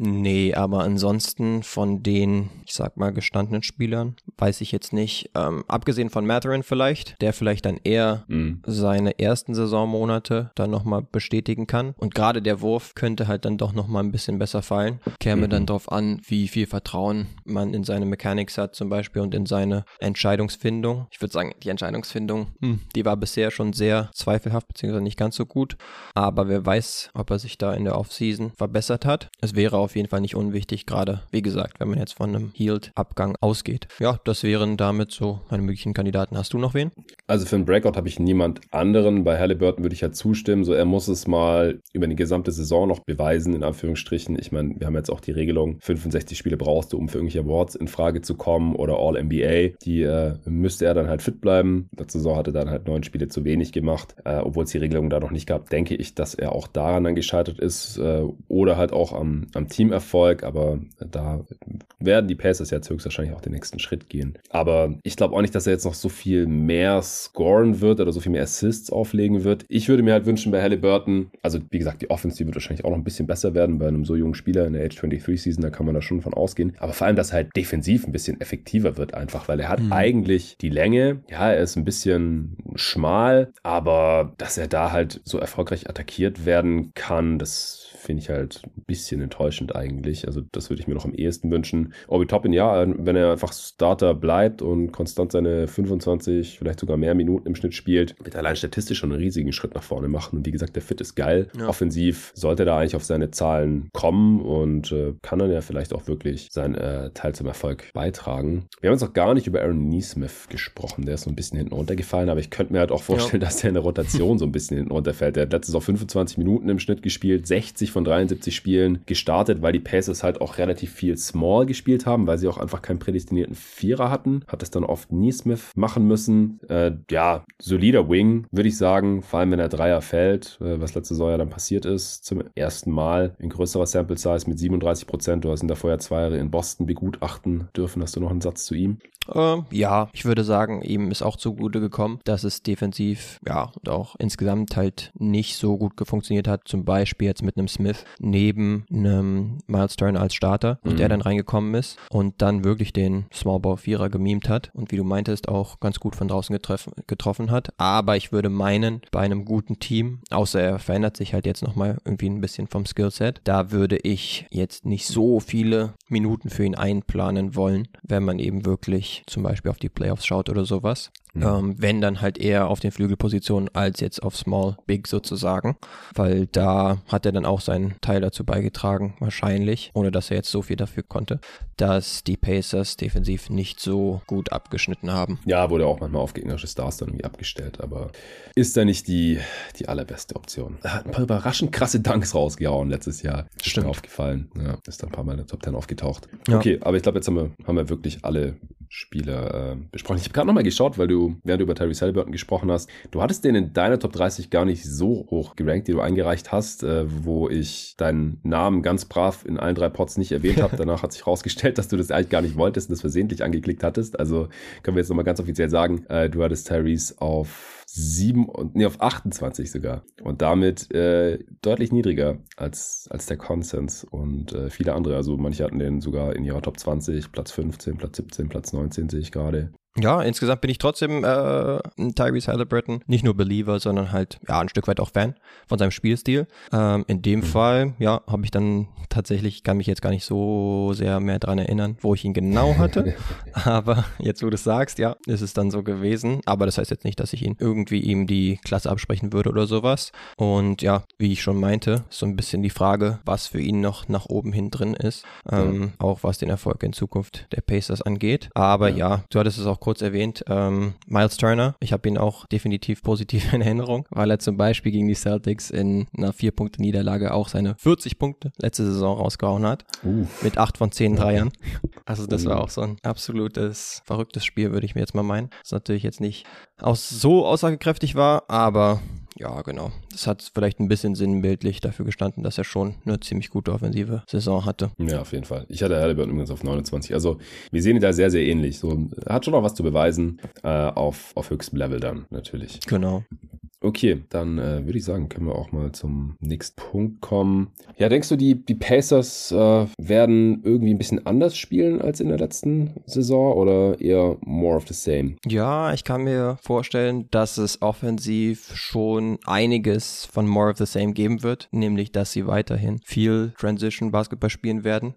[SPEAKER 2] Nee, aber ansonsten von den, ich sag mal, gestandenen Spielern, weiß ich jetzt nicht. Ähm, abgesehen von Matherin vielleicht, der vielleicht dann eher mhm. seine ersten Saisonmonate dann nochmal bestätigen kann. Und gerade der Wurf könnte halt dann doch nochmal ein bisschen besser fallen. Käme mhm. dann drauf an, wie viel Vertrauen man in seine Mechanics hat zum Beispiel und in seine Entscheidungsfindung. Ich würde sagen, die Entscheidungsfindung, hm, die war bisher schon sehr zweifelhaft, beziehungsweise nicht ganz so gut. Aber wer weiß, ob er sich da in der Offseason verbessert hat. Es wäre auf jeden Fall nicht unwichtig, gerade wie gesagt, wenn man jetzt von einem Healed-Abgang ausgeht. Ja, das wären damit so meine möglichen Kandidaten. Hast du noch wen?
[SPEAKER 1] Also für einen Breakout habe ich niemand anderen. Bei Halliburton würde ich ja zustimmen. So, er muss es mal über die gesamte Saison noch beweisen, in Anführungsstrichen. Ich meine, wir haben jetzt auch die Regelung, 65 Spiele brauchst du, um für irgendwelche Awards in Frage zu kommen oder All-NBA. Die äh, müsste er dann halt fit bleiben. Letzte Saison hatte er dann halt neun Spiele zu wenig gemacht, äh, obwohl es die Regelung da noch nicht gab. Denke ich, dass er auch daran dann gescheitert ist äh, oder halt auch am, am Teamerfolg. Aber da werden die Pacers jetzt höchstwahrscheinlich auch den nächsten Schritt gehen. Aber ich glaube auch nicht, dass er jetzt noch so viel mehr scoren wird oder so viel mehr Assists auflegen wird. Ich würde mir halt wünschen bei Halliburton, also wie gesagt, die Offense, die wird wahrscheinlich auch noch ein bisschen besser werden bei einem so jungen Spieler in der Age 23 Season, da kann man da schon von ausgehen. Aber vor allem, dass er halt defensiv ein bisschen effektiver wird einfach, weil er hat mhm. eigentlich die Länge, ja, er ist ein bisschen schmal, aber Dass er da halt so erfolgreich attackiert werden kann, das finde ich halt ein bisschen enttäuschend eigentlich. Also das würde ich mir noch am ehesten wünschen. Obi Toppin, ja, wenn er einfach Starter bleibt und konstant seine 25, vielleicht sogar mehr Minuten im Schnitt spielt, wird er allein statistisch schon einen riesigen Schritt nach vorne machen. Und wie gesagt, der Fit ist geil. Ja. Offensiv sollte er da eigentlich auf seine Zahlen kommen und äh, kann dann ja vielleicht auch wirklich seinen äh, Teil zum Erfolg beitragen. Wir haben jetzt auch gar nicht über Aaron Neesmith gesprochen. Der ist so ein bisschen hinten runtergefallen, aber ich könnte mir halt auch vorstellen, ja. dass der in der Rotation so ein bisschen hinten runterfällt. Der hat letztes auch 25 Minuten im Schnitt gespielt, 60 von 73 Spielen gestartet, weil die Pacers halt auch relativ viel Small gespielt haben, weil sie auch einfach keinen prädestinierten Vierer hatten. Hat es dann oft Neesmith machen müssen. Äh, ja, solider Wing, würde ich sagen, vor allem wenn der Dreier fällt, äh, was letzte Saison ja dann passiert ist, zum ersten Mal in größerer Sample Size mit 37 Prozent. Du hast ihn da vorher zwei Jahre in Boston begutachten dürfen. Hast du noch einen Satz zu ihm?
[SPEAKER 2] Äh, ja, ich würde sagen, ihm ist auch zugute gekommen, dass es defensiv, ja, und auch insgesamt halt nicht so gut funktioniert hat. Zum Beispiel jetzt mit einem Smith neben einem Miles Turner als Starter und mhm. der dann reingekommen ist und dann wirklich den Smallball Vierer gemimt hat und wie du meintest, auch ganz gut von draußen getroffen, getroffen hat. Aber ich würde meinen, bei einem guten Team, außer er verändert sich halt jetzt nochmal irgendwie ein bisschen vom Skillset, da würde ich jetzt nicht so viele Minuten für ihn einplanen wollen, wenn man eben wirklich zum Beispiel auf die Playoffs schaut oder sowas. Mhm. Ähm, wenn dann halt eher auf den Flügelpositionen als jetzt auf Small Big sozusagen, weil da hat er dann auch seinen Teil dazu beigetragen, wahrscheinlich, ohne dass er jetzt so viel dafür konnte, dass die Pacers defensiv nicht so gut abgeschnitten haben.
[SPEAKER 1] Ja, wurde auch manchmal auf gegnerische Stars dann irgendwie abgestellt, aber ist da nicht die, die allerbeste Option. Er hat ein paar überraschend krasse Dunks rausgehauen letztes Jahr. Stimmt. Ist mir aufgefallen. Ja, ist dann ein paar Mal in der Top 10 aufgetaucht. Ja. Okay, aber ich glaube, jetzt haben wir, haben wir wirklich alle Spieler äh, besprochen. Ich habe gerade nochmal geschaut, weil du, während du über Terry Halliburton gesprochen hast, du hattest den in deiner Top 30 gar nicht so hoch gerankt, die du eingereicht hast, äh, wo ich deinen Namen ganz brav in allen drei Pots nicht erwähnt habe. Danach hat sich herausgestellt, dass du das eigentlich gar nicht wolltest und das versehentlich angeklickt hattest. Also können wir jetzt nochmal ganz offiziell sagen, äh, du hattest Tyrese auf sieben und nee, auf 28 sogar. Und damit äh, deutlich niedriger als, als der Konsens und äh, viele andere. Also manche hatten den sogar in ihrer Top 20, Platz 15, Platz 17, Platz 19 sehe ich gerade.
[SPEAKER 2] Ja, insgesamt bin ich trotzdem äh, ein Tyrese Halliburton. Nicht nur Believer, sondern halt ja ein Stück weit auch Fan von seinem Spielstil. Ähm, in dem mhm. Fall, ja, habe ich dann tatsächlich, kann mich jetzt gar nicht so sehr mehr dran erinnern, wo ich ihn genau hatte. Aber jetzt, wo du es sagst, ja, ist es dann so gewesen. Aber das heißt jetzt nicht, dass ich ihn irgendwie ihm die Klasse absprechen würde oder sowas. Und ja, wie ich schon meinte, so ein bisschen die Frage, was für ihn noch nach oben hin drin ist. Ähm, ja. Auch was den Erfolg in Zukunft der Pacers angeht. Aber ja, ja du hattest es auch kurz erwähnt, ähm, Miles Turner. Ich habe ihn auch definitiv positiv in Erinnerung, weil er zum Beispiel gegen die Celtics in einer vier Punkte Niederlage auch seine 40 Punkte letzte Saison rausgehauen hat. Uh. Mit acht von zehn Dreiern. Also das uh. war auch so ein absolutes verrücktes Spiel, würde ich mir jetzt mal meinen. Das natürlich jetzt nicht aus so aussagekräftig war, aber ja, genau. Das hat vielleicht ein bisschen sinnbildlich dafür gestanden, dass er schon eine ziemlich gute offensive Saison hatte.
[SPEAKER 1] Ja, auf jeden Fall. Ich hatte Halliburton übrigens auf 29. Also wir sehen ihn da sehr, sehr ähnlich. So, hat schon noch was zu beweisen, äh, auf, auf höchstem Level dann natürlich.
[SPEAKER 2] Genau.
[SPEAKER 1] Okay, dann äh, würde ich sagen, können wir auch mal zum nächsten Punkt kommen. Ja, denkst du, die, die Pacers äh, werden irgendwie ein bisschen anders spielen als in der letzten Saison oder eher more of the same?
[SPEAKER 2] Ja, ich kann mir vorstellen, dass es offensiv schon einiges von more of the same geben wird, nämlich dass sie weiterhin viel Transition Basketball spielen werden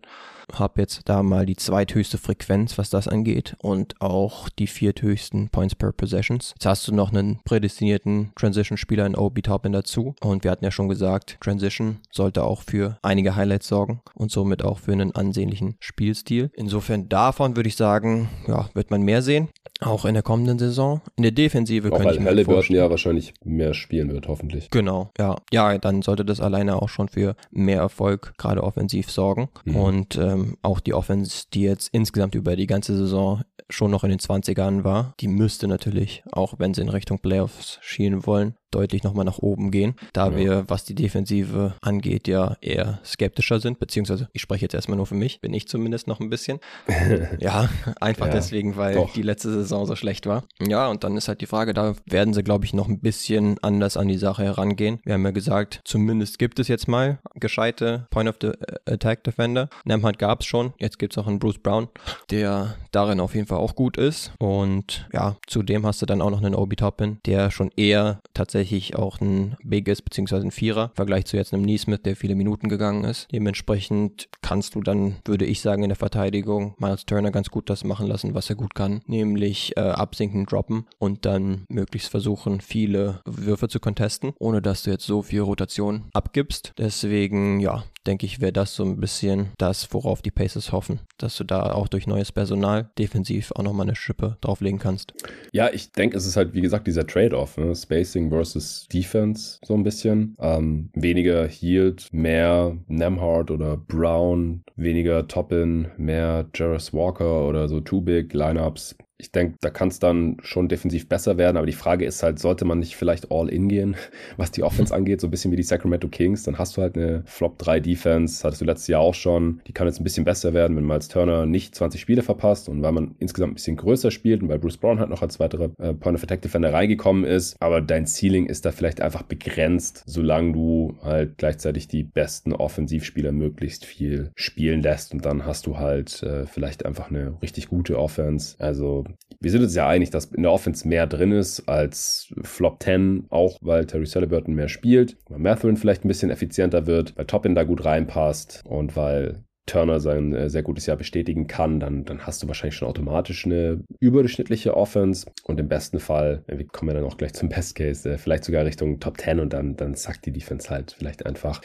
[SPEAKER 2] habe jetzt da mal die zweithöchste Frequenz, was das angeht und auch die vierthöchsten Points per Possessions. Jetzt hast du noch einen prädestinierten Transition-Spieler in OB Toppin dazu und wir hatten ja schon gesagt, Transition sollte auch für einige Highlights sorgen und somit auch für einen ansehnlichen Spielstil. Insofern davon würde ich sagen, ja, wird man mehr sehen, auch in der kommenden Saison. In der Defensive auch könnte ich mir
[SPEAKER 1] Halliburton vorstellen. ja wahrscheinlich mehr spielen wird, hoffentlich.
[SPEAKER 2] Genau, ja. Ja, dann sollte das alleine auch schon für mehr Erfolg, gerade offensiv sorgen. Mhm. Und ähm, ähm, auch die Offense, die jetzt insgesamt über die ganze Saison schon noch in den 20ern war, die müsste natürlich, auch wenn sie in Richtung Playoffs schielen wollen, deutlich nochmal nach oben gehen, da ja. wir, was die Defensive angeht, ja eher skeptischer sind, beziehungsweise ich spreche jetzt erstmal nur für mich, bin ich zumindest noch ein bisschen. ja, einfach ja, deswegen, weil doch. die letzte Saison so schlecht war. Ja, und dann ist halt die Frage, da werden sie, glaube ich, noch ein bisschen anders an die Sache herangehen. Wir haben ja gesagt, zumindest gibt es jetzt mal gescheite Point of the äh, Attack Defender. Nemhat gab es schon, jetzt gibt es auch einen Bruce Brown, der darin auf jeden Fall auch gut ist. Und ja, zudem hast du dann auch noch einen Obi Toppin, der schon eher tatsächlich tatsächlich auch ein Big ist, beziehungsweise ein Vierer, im Vergleich zu jetzt einem Neesmith, der viele Minuten gegangen ist. Dementsprechend kannst du dann, würde ich sagen, in der Verteidigung Miles Turner ganz gut das machen lassen, was er gut kann, nämlich äh, absinken, droppen und dann möglichst versuchen, viele Würfe zu contesten, ohne dass du jetzt so viel Rotation abgibst. Deswegen, ja, denke ich, wäre das so ein bisschen das, worauf die Pacers hoffen, dass du da auch durch neues Personal defensiv auch nochmal eine Schippe drauflegen kannst.
[SPEAKER 1] Ja, ich denke, es ist halt, wie gesagt, dieser Trade-off, ne? Spacing versus Defense so ein bisschen. Ähm, weniger Healed, mehr Nemhard oder Brown, weniger Toppin, mehr Jarvis Walker oder so Too-Big-Lineups ich denke, da kann es dann schon defensiv besser werden, aber die Frage ist halt, sollte man nicht vielleicht all in gehen, was die Offense angeht, so ein bisschen wie die Sacramento Kings, dann hast du halt eine Flop 3 Defense, hattest du letztes Jahr auch schon, die kann jetzt ein bisschen besser werden, wenn Miles Turner nicht 20 Spiele verpasst und weil man insgesamt ein bisschen größer spielt und weil Bruce Brown halt noch als weiterer äh, Point of Attack Defender reingekommen ist, aber dein Ceiling ist da vielleicht einfach begrenzt, solange du halt gleichzeitig die besten Offensivspieler möglichst viel spielen lässt und dann hast du halt äh, vielleicht einfach eine richtig gute Offense, also wir sind uns ja einig, dass in der Offense mehr drin ist als Flop 10, auch weil Terry Halliburton mehr spielt, weil Mathurin vielleicht ein bisschen effizienter wird, weil Toppin da gut reinpasst und weil Turner sein äh, sehr gutes Jahr bestätigen kann, dann, dann hast du wahrscheinlich schon automatisch eine überdurchschnittliche Offense und im besten Fall, wir kommen ja dann auch gleich zum Best Case, äh, vielleicht sogar Richtung Top 10 und dann, dann zackt die Defense halt vielleicht einfach.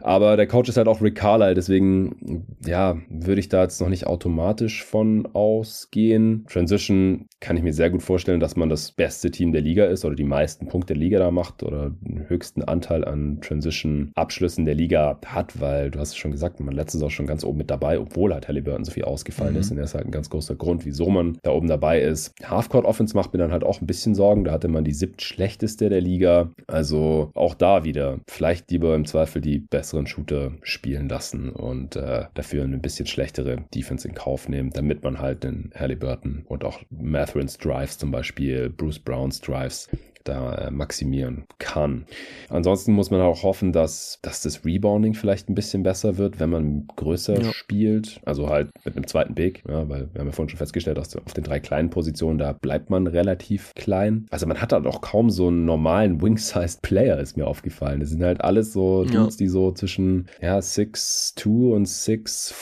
[SPEAKER 1] Aber der Coach ist halt auch Rick Carlisle, deswegen, ja, würde ich da jetzt noch nicht automatisch von ausgehen. Transition kann ich mir sehr gut vorstellen, dass man das beste Team der Liga ist oder die meisten Punkte der Liga da macht oder den höchsten Anteil an Transition-Abschlüssen der Liga hat, weil du hast es schon gesagt, man letztes auch schon ganz oben mit dabei, obwohl halt Halliburton so viel ausgefallen mhm. ist. Und er ist halt ein ganz großer Grund, wieso man da oben dabei ist. Halfcourt Offense macht mir dann halt auch ein bisschen Sorgen. Da hatte man die siebt schlechteste der Liga. Also auch da wieder vielleicht lieber im Zweifel die besseren Shooter spielen lassen und äh, dafür eine bisschen schlechtere Defense in Kauf nehmen, damit man halt den Halliburton und auch Matherins Drives zum Beispiel, Bruce Browns Drives da äh, maximieren kann. Ansonsten muss man auch hoffen, dass, dass das Rebounding vielleicht ein bisschen besser wird, wenn man größer ja. spielt. Also halt mit einem zweiten Big, ja, weil wir haben ja vorhin schon festgestellt, dass auf den drei kleinen Positionen, da bleibt man relativ klein. Also man hat halt auch kaum so einen normalen Wing-Sized Player, ist mir aufgefallen. Das sind halt alles so Dudes, ja. die so zwischen ja, 6'2 und 6'4,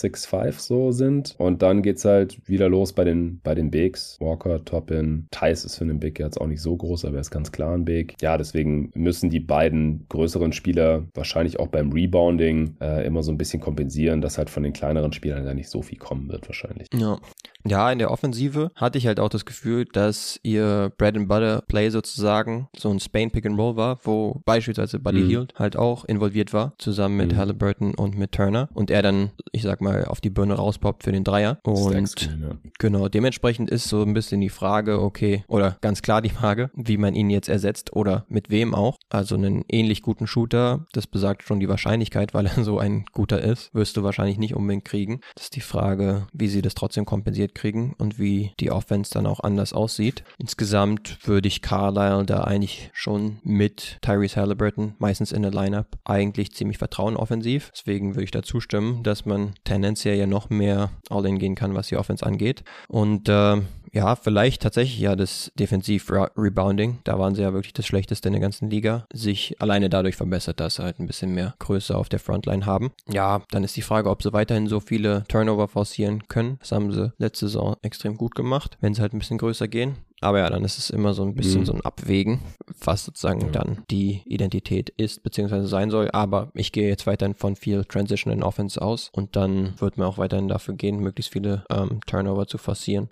[SPEAKER 1] 6'5 so sind. Und dann geht's halt wieder los bei den, bei den Bigs. Walker, Toppin, Thais ist für einen Big jetzt auch nicht so groß, aber er ist ganz klar ein Big. Ja, deswegen müssen die beiden größeren Spieler wahrscheinlich auch beim Rebounding äh, immer so ein bisschen kompensieren, dass halt von den kleineren Spielern da nicht so viel kommen wird wahrscheinlich.
[SPEAKER 2] Ja. Ja, in der Offensive hatte ich halt auch das Gefühl, dass ihr Bread and Butter Play sozusagen so ein Spain Pick and Roll war, wo beispielsweise Buddy mhm. Hield halt auch involviert war, zusammen mit mhm. Halliburton und mit Turner und er dann, ich sag mal, auf die Birne rauspoppt für den Dreier. Und ja. genau, dementsprechend ist so ein bisschen die Frage, okay, oder ganz klar die Frage, wie man ihn jetzt ersetzt oder mit wem auch. Also einen ähnlich guten Shooter, das besagt schon die Wahrscheinlichkeit, weil er so ein guter ist, wirst du wahrscheinlich nicht unbedingt kriegen. Das ist die Frage, wie sie das trotzdem kompensiert kriegen und wie die Offense dann auch anders aussieht. Insgesamt würde ich Carlisle da eigentlich schon mit Tyrese Halliburton, meistens in der Lineup, eigentlich ziemlich vertrauen offensiv. Deswegen würde ich da zustimmen, dass man tendenziell ja noch mehr All-In gehen kann, was die Offense angeht. Und äh, ja, vielleicht tatsächlich ja das Defensiv-Rebounding. Da waren sie ja wirklich das Schlechteste in der ganzen Liga. Sich alleine dadurch verbessert, dass sie halt ein bisschen mehr Größe auf der Frontline haben. Ja, dann ist die Frage, ob sie weiterhin so viele Turnover forcieren können. Das haben sie letzte Saison extrem gut gemacht, wenn sie halt ein bisschen größer gehen. Aber ja, dann ist es immer so ein bisschen mhm. so ein Abwägen, was sozusagen ja. dann die Identität ist, beziehungsweise sein soll. Aber ich gehe jetzt weiterhin von viel Transition in Offense aus und dann wird mir auch weiterhin dafür gehen, möglichst viele ähm, Turnover zu forcieren.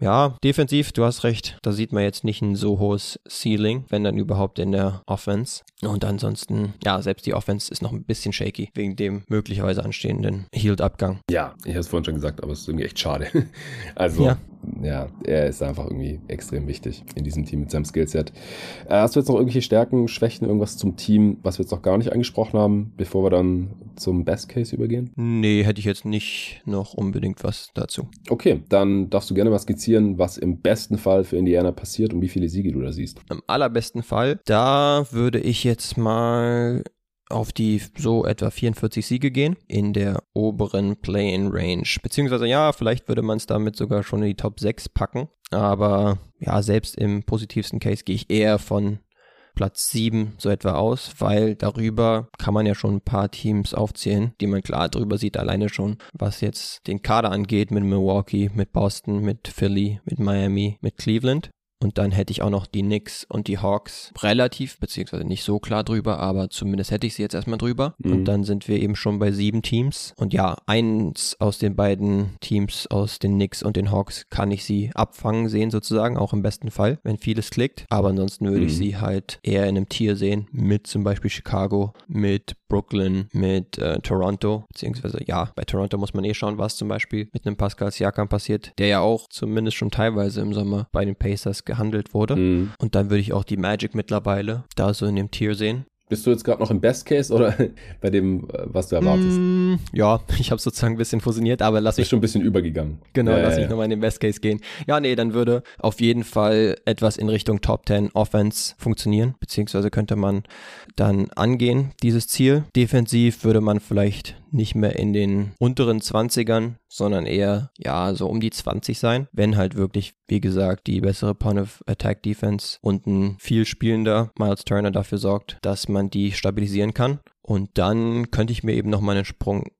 [SPEAKER 2] Ja, defensiv, du hast recht, da sieht man jetzt nicht ein so hohes Ceiling, wenn dann überhaupt in der Offense. Und ansonsten, ja, selbst die Offense ist noch ein bisschen shaky wegen dem möglicherweise anstehenden Healed-Abgang.
[SPEAKER 1] Ja, ich habe es vorhin schon gesagt, aber es ist irgendwie echt schade. Also, ja ja, er ist einfach irgendwie extrem wichtig in diesem Team mit seinem Skillset. Äh, hast du jetzt noch irgendwelche Stärken, Schwächen, irgendwas zum Team, was wir jetzt noch gar nicht angesprochen haben, bevor wir dann zum Best Case übergehen?
[SPEAKER 2] Nee, hätte ich jetzt nicht noch unbedingt was dazu.
[SPEAKER 1] Okay, dann darfst du gerne mal skizzieren, was im besten Fall für Indiana passiert und wie viele Siege du da siehst.
[SPEAKER 2] Im allerbesten Fall, da würde ich jetzt mal auf die so etwa 44 Siege gehen in der oberen Play-in-Range. Beziehungsweise ja, vielleicht würde man es damit sogar schon in die Top 6 packen. Aber ja, selbst im positivsten Case gehe ich eher von Platz 7 so etwa aus, weil darüber kann man ja schon ein paar Teams aufzählen, die man klar drüber sieht, alleine schon, was jetzt den Kader angeht mit Milwaukee, mit Boston, mit Philly, mit Miami, mit Cleveland. Und dann hätte ich auch noch die Knicks und die Hawks relativ, beziehungsweise nicht so klar drüber, aber zumindest hätte ich sie jetzt erstmal drüber. Mhm. Und dann sind wir eben schon bei sieben Teams. Und ja, eins aus den beiden Teams, aus den Knicks und den Hawks, kann ich sie abfangen sehen, sozusagen, auch im besten Fall, wenn vieles klickt. Aber ansonsten würde mhm. ich sie halt eher in einem Tier sehen, mit zum Beispiel Chicago, mit Brooklyn, mit äh, Toronto, beziehungsweise ja, bei Toronto muss man eh schauen, was zum Beispiel mit einem Pascal Siakam passiert, der ja auch zumindest schon teilweise im Sommer bei den Pacers gehandelt wurde. Mhm. Und dann würde ich auch die Magic mittlerweile da so in dem Tier sehen.
[SPEAKER 1] Bist du jetzt gerade noch im Best Case oder bei dem, äh, was du erwartest? Mm,
[SPEAKER 2] ja, ich habe sozusagen ein bisschen fusioniert, aber lass
[SPEAKER 1] mich. schon ein bisschen übergegangen.
[SPEAKER 2] Genau, ja, lass ja, mich ja. nochmal in den Best Case gehen. Ja, nee, dann würde auf jeden Fall etwas in Richtung Top 10 Offense funktionieren, beziehungsweise könnte man dann angehen, dieses Ziel. Defensiv würde man vielleicht nicht mehr in den unteren 20ern, sondern eher, ja, so um die 20 sein, wenn halt wirklich, wie gesagt, die bessere Point of Attack Defense und ein viel spielender Miles Turner dafür sorgt, dass man die stabilisieren kann. Und dann könnte ich mir eben noch mal einen Sprung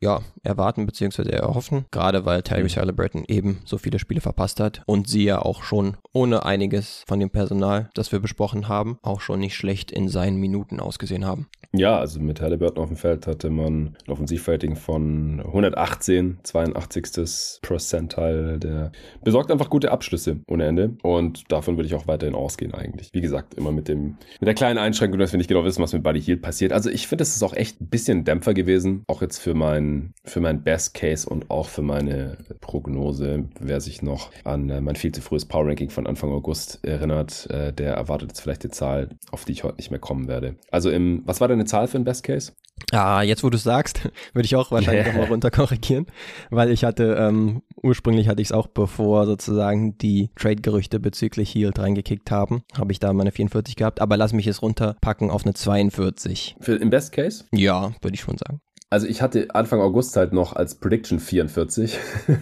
[SPEAKER 2] ja, erwarten bzw. erhoffen, gerade weil Tyrese mhm. Halliburton eben so viele Spiele verpasst hat und sie ja auch schon ohne einiges von dem Personal, das wir besprochen haben, auch schon nicht schlecht in seinen Minuten ausgesehen haben.
[SPEAKER 1] Ja, also mit Halliburton auf dem Feld hatte man ein Offensivrating von 118, 82. Percentile. Der besorgt einfach gute Abschlüsse ohne Ende. Und davon würde ich auch weiterhin ausgehen eigentlich. Wie gesagt, immer mit dem, mit der kleinen Einschränkung, dass wir nicht genau wissen, was mit Buddy Hield passiert. Also ich finde, es ist auch echt ein bisschen Dämpfer gewesen. Auch jetzt für mein, für mein Best Case und auch für meine Prognose. Wer sich noch an äh, mein viel zu frühes Power Ranking von Anfang August erinnert, äh, der erwartet jetzt vielleicht die Zahl, auf die ich heute nicht mehr kommen werde. Also im, was war denn Zahl für ein Best Case?
[SPEAKER 2] Ah, jetzt wo du sagst, würde ich auch wahrscheinlich nochmal runter korrigieren, weil ich hatte, ähm, ursprünglich hatte ich es auch, bevor sozusagen die Trade-Gerüchte bezüglich Healed reingekickt haben, habe ich da meine 44 gehabt, aber lass mich es runterpacken auf eine 42.
[SPEAKER 1] Für, Im Best Case?
[SPEAKER 2] Ja, würde ich schon sagen.
[SPEAKER 1] Also ich hatte Anfang August halt noch als Prediction 44.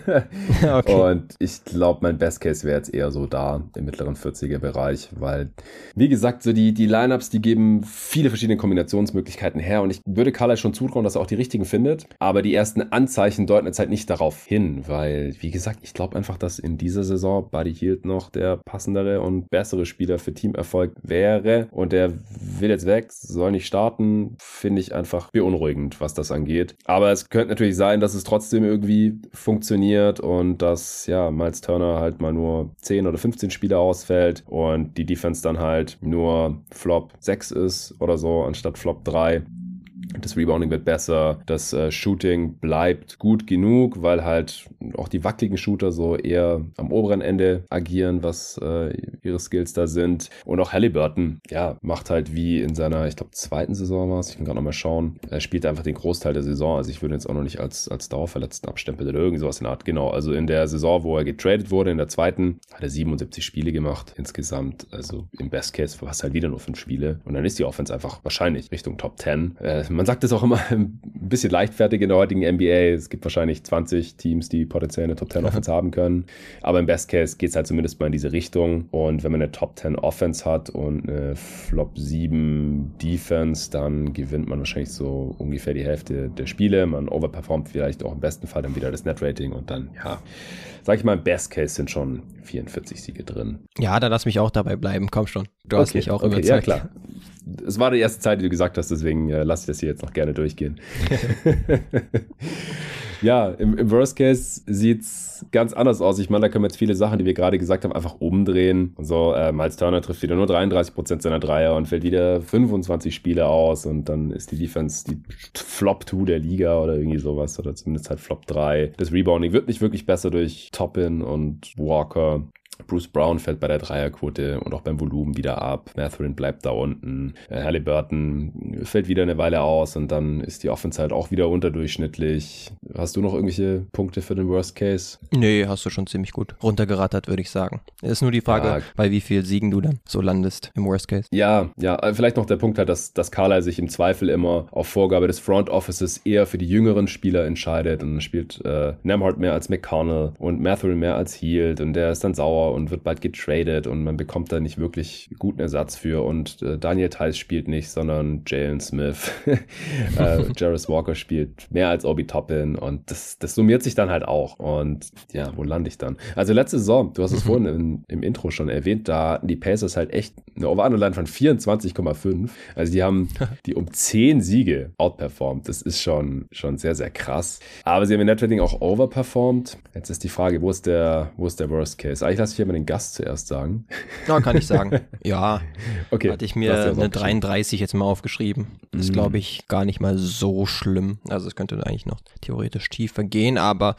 [SPEAKER 1] okay. Und ich glaube, mein Best Case wäre jetzt eher so da im mittleren 40er Bereich, weil, wie gesagt, so die, die Lineups, die geben viele verschiedene Kombinationsmöglichkeiten her und ich würde Carla schon zutrauen, dass er auch die richtigen findet. Aber die ersten Anzeichen deuten jetzt halt nicht darauf hin, weil, wie gesagt, ich glaube einfach, dass in dieser Saison Buddy Hield noch der passendere und bessere Spieler für Teamerfolg wäre und der will jetzt weg, soll nicht starten, finde ich einfach beunruhigend, was das angeht. Aber es könnte natürlich sein, dass es trotzdem irgendwie funktioniert und dass, ja, Miles Turner halt mal nur 10 oder 15 Spiele ausfällt und die Defense dann halt nur Flop 6 ist oder so anstatt Flop 3. Das Rebounding wird besser, das äh, Shooting bleibt gut genug, weil halt auch die wackeligen Shooter so eher am oberen Ende agieren, was äh, ihre Skills da sind. Und auch Halliburton, ja, macht halt wie in seiner, ich glaube, zweiten Saison war es, ich kann gerade nochmal schauen, er spielt einfach den Großteil der Saison, also ich würde jetzt auch noch nicht als, als Dauerverletzten abstempeln oder irgendwie sowas in der Art. Genau, also in der Saison, wo er getradet wurde, in der zweiten, hat er 77 Spiele gemacht insgesamt, also im Best Case war es halt wieder nur fünf Spiele und dann ist die Offense einfach wahrscheinlich Richtung Top 10. Äh, man sagt es auch immer ein bisschen leichtfertig in der heutigen NBA. Es gibt wahrscheinlich 20 Teams, die potenziell eine Top 10 Offense haben können. Aber im Best Case geht es halt zumindest mal in diese Richtung. Und wenn man eine Top 10 Offense hat und eine Flop 7 Defense, dann gewinnt man wahrscheinlich so ungefähr die Hälfte der Spiele. Man overperformt vielleicht auch im besten Fall dann wieder das Net Rating und dann, ja, sag ich mal, im Best Case sind schon 44 Siege drin.
[SPEAKER 2] Ja, da lass mich auch dabei bleiben. Komm schon. Du
[SPEAKER 1] okay,
[SPEAKER 2] hast mich auch
[SPEAKER 1] okay, überzeugt. Ja, klar es war die erste Zeit, die du gesagt hast, deswegen äh, lasse ich das hier jetzt noch gerne durchgehen. ja, im, im, Worst Case sieht es ganz anders aus. Ich meine, da können wir jetzt viele Sachen, die wir gerade gesagt haben, einfach umdrehen. so, äh, Miles Turner trifft wieder nur 33% seiner Dreier und fällt wieder 25 Spiele aus und dann ist die Defense die Flop 2 der Liga oder irgendwie sowas oder zumindest halt Flop 3. Das Rebounding wird nicht wirklich besser durch Toppin und Walker. Bruce Brown fällt bei der Dreierquote und auch beim Volumen wieder ab. Mathurin bleibt da unten. Äh, Halliburton fällt wieder eine Weile aus und dann ist die Offense halt auch wieder unterdurchschnittlich. Hast du noch irgendwelche Punkte für den Worst Case?
[SPEAKER 2] Nee, hast du schon ziemlich gut runtergerattert, würde ich sagen. Ist nur die Frage, ja. bei wie viel Siegen du dann so landest im Worst Case.
[SPEAKER 1] Ja, ja, äh, vielleicht noch der Punkt halt, dass, dass Carly sich im Zweifel immer auf Vorgabe des Front Offices eher für die jüngeren Spieler entscheidet und dann spielt äh, Nemhard mehr als McConnell und Mathurin mehr als Heald und der ist dann sauer Floor und wird bald getradet und man bekommt da nicht wirklich guten Ersatz für und äh, Daniel Tice spielt nicht, sondern Jalen Smith. äh, Jarvis Walker spielt mehr als Obi Toppin und das, das summiert sich dann halt auch und ja, wo lande ich dann? Also letzte Saison, du hast es vorhin im, im Intro schon erwähnt, da hatten die Pacers halt echt eine Over-Under-Line von 24,5. Also die haben die um 10 Siege outperformed. Das ist schon, schon sehr, sehr krass. Aber sie haben im Netrating auch overperformed. Jetzt ist die Frage, wo ist der, wo ist der Worst Case? Eigentlich lasse ich hier mal den Gast zuerst sagen.
[SPEAKER 2] Ja, kann ich sagen. ja.
[SPEAKER 1] Okay.
[SPEAKER 2] Hatte ich mir eine 33 jetzt mal aufgeschrieben. Das ist, glaube ich, gar nicht mal so schlimm. Also es könnte eigentlich noch theoretisch tiefer gehen, aber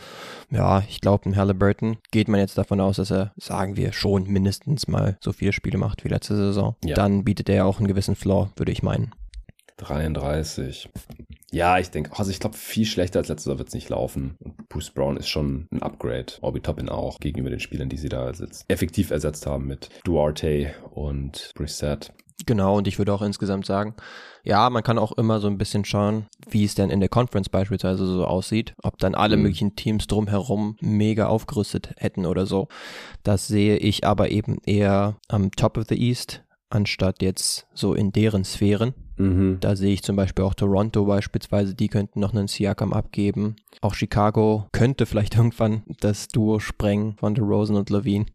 [SPEAKER 2] ja, ich glaube, ein Halliburton geht man jetzt davon aus, dass er, sagen wir, schon mindestens mal so viele Spiele macht wie letzte Saison.
[SPEAKER 1] Ja.
[SPEAKER 2] Dann bietet er auch einen gewissen Floor, würde ich meinen.
[SPEAKER 1] 33. Ja, ich denke, also ich glaube, viel schlechter als letztes Jahr wird es nicht laufen. Und Bruce Brown ist schon ein Upgrade. Obi Toppin auch gegenüber den Spielern, die sie da jetzt effektiv ersetzt haben mit Duarte und Brissett.
[SPEAKER 2] Genau, und ich würde auch insgesamt sagen, ja, man kann auch immer so ein bisschen schauen, wie es denn in der Conference beispielsweise so aussieht, ob dann alle
[SPEAKER 1] Mhm.
[SPEAKER 2] möglichen Teams drumherum mega aufgerüstet hätten oder so. Das sehe ich aber eben eher am Top of the East, anstatt jetzt so in deren Sphären.
[SPEAKER 1] Mhm.
[SPEAKER 2] Da sehe ich zum Beispiel auch Toronto beispielsweise, die könnten noch einen Siakam abgeben. Auch Chicago könnte vielleicht irgendwann das Duo sprengen von DeRozan und Levine,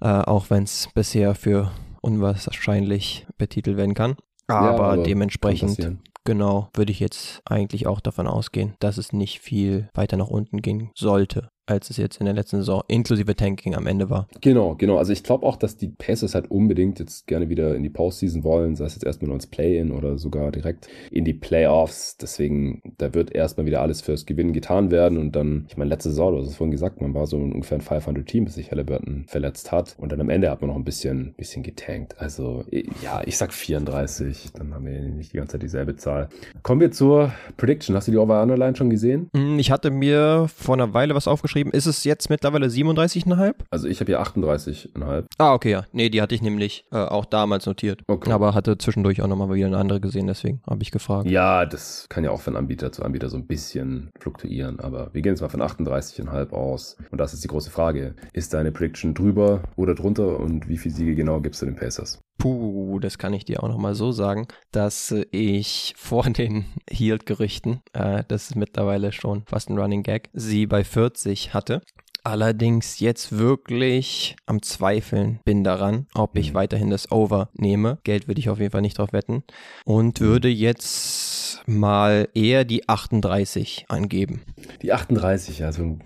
[SPEAKER 2] äh, auch wenn es bisher für unwahrscheinlich betitelt werden kann. Aber,
[SPEAKER 1] aber kann
[SPEAKER 2] dementsprechend, genau, würde ich jetzt eigentlich auch davon ausgehen, dass es nicht viel weiter nach unten gehen sollte, als es jetzt in der letzten Saison inklusive Tanking am Ende war.
[SPEAKER 1] Genau, genau. Also ich glaube auch, dass die Pacers halt unbedingt jetzt gerne wieder in die Postseason wollen, sei es jetzt erstmal nur ins Play-In oder sogar direkt in die Playoffs. Deswegen, da wird erstmal wieder alles fürs Gewinnen getan werden und dann, ich meine, letzte Saison, du hast es vorhin gesagt, man war so ungefähr ein 500-Team, bis sich Halliburton verletzt hat und dann am Ende hat man noch ein bisschen, bisschen getankt. Also ja, ich sag 34, dann haben wir nicht die ganze Zeit dieselbe Zahl. Kommen wir zur Prediction. Hast du die Over-Underline schon gesehen?
[SPEAKER 2] Hm, Ich hatte mir vor einer Weile was aufgeschrieben. Ist es jetzt mittlerweile 37,5?
[SPEAKER 1] Also ich habe hier 38,5.
[SPEAKER 2] Ah, okay, ja. Nee, die hatte ich nämlich äh, auch damals notiert.
[SPEAKER 1] Okay.
[SPEAKER 2] Aber hatte zwischendurch auch nochmal wieder eine andere gesehen, deswegen habe ich gefragt.
[SPEAKER 1] Ja, das kann ja auch von Anbieter zu Anbieter so ein bisschen fluktuieren, aber wir gehen jetzt mal von 38,5 aus. Und das ist die große Frage. Ist deine Prediction drüber oder drunter und wie viele Siege genau gibst du den Pacers?
[SPEAKER 2] Puh, das kann ich dir auch nochmal so sagen, dass äh, ich vor den Healed-Gerüchten, äh, das ist mittlerweile schon fast ein Running Gag, sie bei 40 hatte. Allerdings jetzt wirklich am Zweifeln bin daran, ob ich
[SPEAKER 1] Mhm.
[SPEAKER 2] weiterhin das Over nehme. Geld würde ich auf jeden Fall nicht drauf wetten. Und würde jetzt mal eher die 38 angeben.
[SPEAKER 1] Die 38, also ein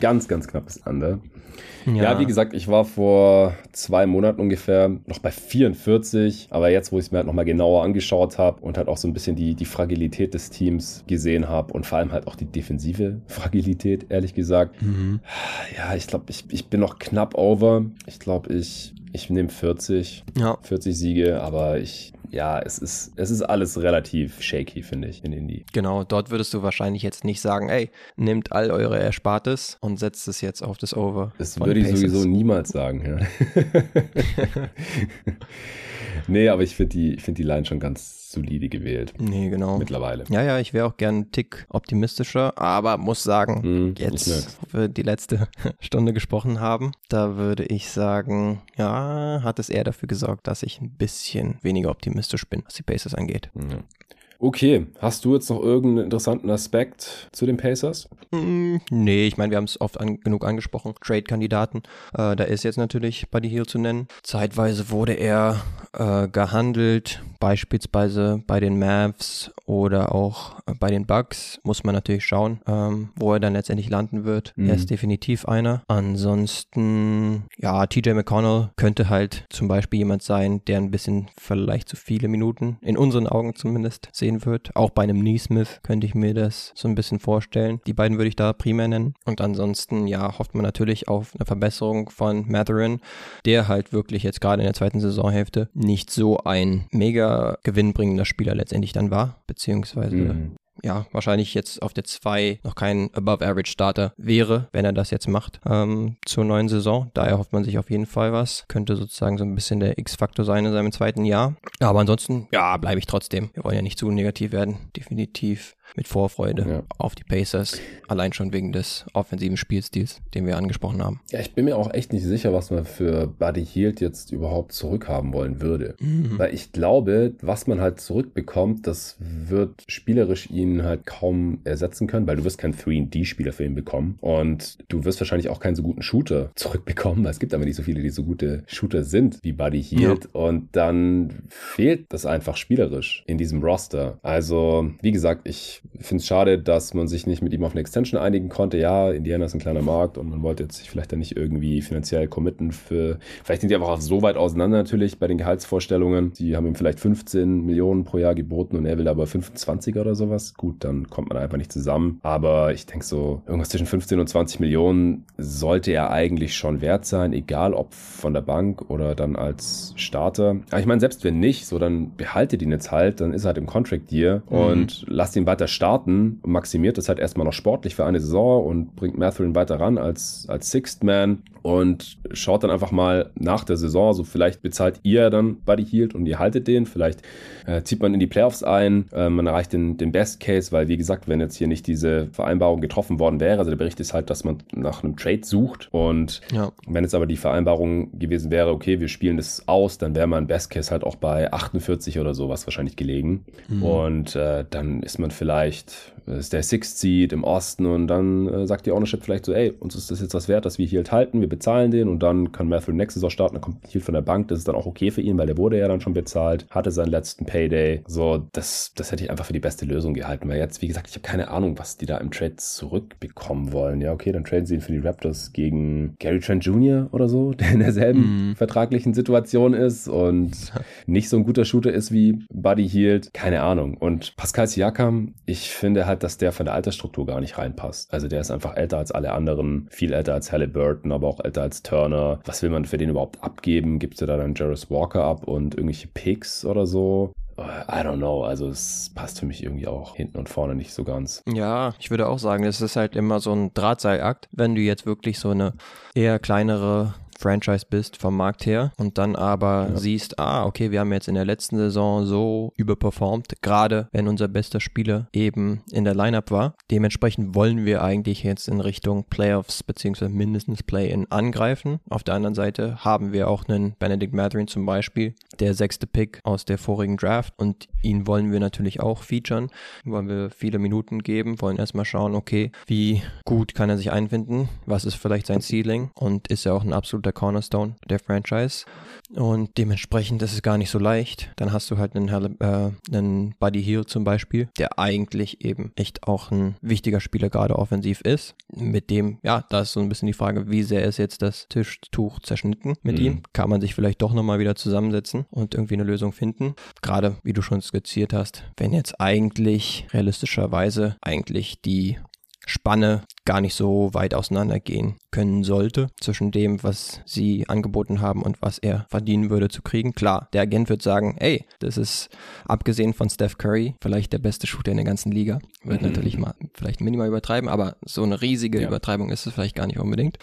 [SPEAKER 1] ganz, ganz knappes Under. Ja. wie gesagt, ich war vor zwei Monaten ungefähr noch bei 44, aber jetzt, wo ich es mir halt nochmal genauer angeschaut habe und halt auch so ein bisschen die, die Fragilität des Teams gesehen habe und vor allem halt auch die defensive Fragilität, ehrlich gesagt,
[SPEAKER 2] Mhm.
[SPEAKER 1] Ja, ich glaube, ich, ich bin noch knapp over. Ich glaube, ich, ich nehme 40,
[SPEAKER 2] Ja.
[SPEAKER 1] 40 Siege, aber ich, ja, es ist, es ist alles relativ shaky, finde ich, in Indie.
[SPEAKER 2] Genau, dort würdest du wahrscheinlich jetzt nicht sagen, ey, nehmt all eure Erspartes und setzt es jetzt auf das Over.
[SPEAKER 1] Das würde ich sowieso niemals sagen, ja. nee, aber ich finde die, ich find die Line schon ganz solide gewählt.
[SPEAKER 2] Nee, genau.
[SPEAKER 1] Mittlerweile.
[SPEAKER 2] Ja, ja, ich wäre auch gern einen Tick optimistischer, aber muss sagen,
[SPEAKER 1] Hm, ich
[SPEAKER 2] jetzt, wo wir die letzte Stunde gesprochen haben, da würde ich sagen, ja, hat es eher dafür gesorgt, dass ich ein bisschen weniger optimistisch bin, was die Pacers angeht.
[SPEAKER 1] Ja. Okay, hast du jetzt noch irgendeinen interessanten Aspekt zu den Pacers?
[SPEAKER 2] Mm, Nee, ich meine, wir haben es oft an, genug angesprochen. Trade-Kandidaten. Äh, da ist jetzt natürlich Buddy Hield zu nennen. Zeitweise wurde er äh, gehandelt, beispielsweise bei den Mavs oder auch bei den Bucks. Muss man natürlich schauen, ähm, wo er dann letztendlich landen wird.
[SPEAKER 1] Mhm.
[SPEAKER 2] Er ist definitiv einer. Ansonsten, ja, TJ McConnell könnte halt zum Beispiel jemand sein, der ein bisschen vielleicht zu viele Minuten, in unseren Augen zumindest, sehen wird. Auch bei einem Neesmith könnte ich mir das so ein bisschen vorstellen. Die beiden würde ich da primär nennen. Und ansonsten, ja, hofft man natürlich auf eine Verbesserung von Matherin, der halt wirklich jetzt gerade in der zweiten Saisonhälfte nicht so ein mega gewinnbringender Spieler letztendlich dann war, beziehungsweise
[SPEAKER 1] Mhm.
[SPEAKER 2] Ja, wahrscheinlich jetzt auf der 2 noch kein Above-Average-Starter wäre, wenn er das jetzt macht ähm, zur neuen Saison. Daher hofft man sich auf jeden Fall was. Könnte sozusagen so ein bisschen der X-Faktor sein in seinem zweiten Jahr. Aber ansonsten, ja, bleibe ich trotzdem. Wir wollen ja nicht zu negativ werden. Definitiv mit Vorfreude ja. auf die Pacers. Allein schon wegen des offensiven Spielstils, den wir angesprochen haben.
[SPEAKER 1] Ja, ich bin mir auch echt nicht sicher, was man für Buddy Hield jetzt überhaupt zurückhaben wollen würde. Mhm. Weil ich glaube, was man halt zurückbekommt, das wird spielerisch ihn halt kaum ersetzen können, weil du wirst keinen 3D-Spieler für ihn bekommen. Und du wirst wahrscheinlich auch keinen so guten Shooter zurückbekommen, weil es gibt aber nicht so viele, die so gute Shooter sind wie Buddy Hield. Ja. Und dann fehlt das einfach spielerisch in diesem Roster. Also, wie gesagt, ich ich finde es schade, dass man sich nicht mit ihm auf eine Extension einigen konnte. Ja, Indiana ist ein kleiner Markt und man wollte jetzt sich vielleicht dann nicht irgendwie finanziell committen für. Vielleicht sind die einfach auch so weit auseinander natürlich bei den Gehaltsvorstellungen. Die haben ihm vielleicht 15 Millionen pro Jahr geboten und er will aber 25 oder sowas. Gut, dann kommt man einfach nicht zusammen. Aber ich denke so, irgendwas zwischen 15 und 20 Millionen sollte er eigentlich schon wert sein, egal ob von der Bank oder dann als Starter. Aber ich meine, selbst wenn nicht, so dann behaltet ihn jetzt halt, dann ist er halt im Contract Year mhm. und lasst ihn weiter starten, maximiert das halt erstmal noch sportlich für eine Saison und bringt Mathurin weiter ran als, als Sixth Man und schaut dann einfach mal nach der Saison, so vielleicht bezahlt ihr dann Buddy Hield und ihr haltet den, vielleicht äh, zieht man in die Playoffs ein, äh, man erreicht den, den Best Case, weil wie gesagt, wenn jetzt hier nicht diese Vereinbarung getroffen worden wäre, also der Bericht ist halt, dass man nach einem Trade sucht und ja. wenn jetzt aber die Vereinbarung gewesen wäre, okay, wir spielen das aus, dann wäre man Best Case halt auch bei 48 oder sowas wahrscheinlich gelegen mhm. und äh, dann ist man vielleicht vielleicht ist der Sixth Seed im Osten und dann äh, sagt die Ownership vielleicht so, ey, uns ist das jetzt was wert, dass wir Hield halten, wir bezahlen den und dann kann Matthew nächste Saison starten, dann kommt Hield von der Bank, das ist dann auch okay für ihn, weil der wurde ja dann schon bezahlt, hatte seinen letzten Payday, so, das, das hätte ich einfach für die beste Lösung gehalten, weil jetzt, wie gesagt, ich habe keine Ahnung, was die da im Trade zurückbekommen wollen, ja, okay, dann traden sie ihn für die Raptors gegen Gary Trent Jr. oder so, der in derselben mhm. vertraglichen Situation ist und nicht so ein guter Shooter ist wie Buddy Hield, keine Ahnung und Pascal Siakam, ich finde dass der von der Altersstruktur gar nicht reinpasst. Also der ist einfach älter als alle anderen, viel älter als Halliburton, aber auch älter als Turner. Was will man für den überhaupt abgeben? Gibt du da dann Jarvis Walker ab und irgendwelche Picks oder so? I don't know, also es passt für mich irgendwie auch hinten und vorne nicht so ganz.
[SPEAKER 2] Ja, ich würde auch sagen, es ist halt immer so ein Drahtseilakt, wenn du jetzt wirklich so eine eher kleinere Franchise bist vom Markt her und dann aber ja. siehst, ah, okay, wir haben jetzt in der letzten Saison so überperformt, gerade wenn unser bester Spieler eben in der Lineup war. Dementsprechend wollen wir eigentlich jetzt in Richtung Playoffs beziehungsweise mindestens Play-in angreifen. Auf der anderen Seite haben wir auch einen Benedict Matherin zum Beispiel, der sechste Pick aus der vorigen Draft und ihn wollen wir natürlich auch featuren, wollen wir viele Minuten geben, wollen erstmal schauen, okay, wie gut kann er sich einfinden, was ist vielleicht sein Ceiling und ist er auch ein absoluter der Cornerstone der Franchise. Und dementsprechend ist es gar nicht so leicht. Dann hast du halt einen, äh, einen Buddy Hill zum Beispiel, der eigentlich eben echt auch ein wichtiger Spieler gerade offensiv ist. Mit dem, ja, da ist so ein bisschen die Frage, wie sehr ist jetzt das Tischtuch zerschnitten mit mhm. ihm? Kann man sich vielleicht doch nochmal wieder zusammensetzen und irgendwie eine Lösung finden? Gerade, wie du schon skizziert hast, wenn jetzt eigentlich realistischerweise eigentlich die Spanne gar nicht so weit auseinandergehen können sollte zwischen dem, was sie angeboten haben und was er verdienen würde zu kriegen. Klar, der Agent wird sagen, ey, das ist abgesehen von Steph Curry vielleicht der beste Shooter in der ganzen Liga. Wird mhm. natürlich mal vielleicht minimal übertreiben, aber so eine riesige ja. Übertreibung ist es vielleicht gar nicht unbedingt.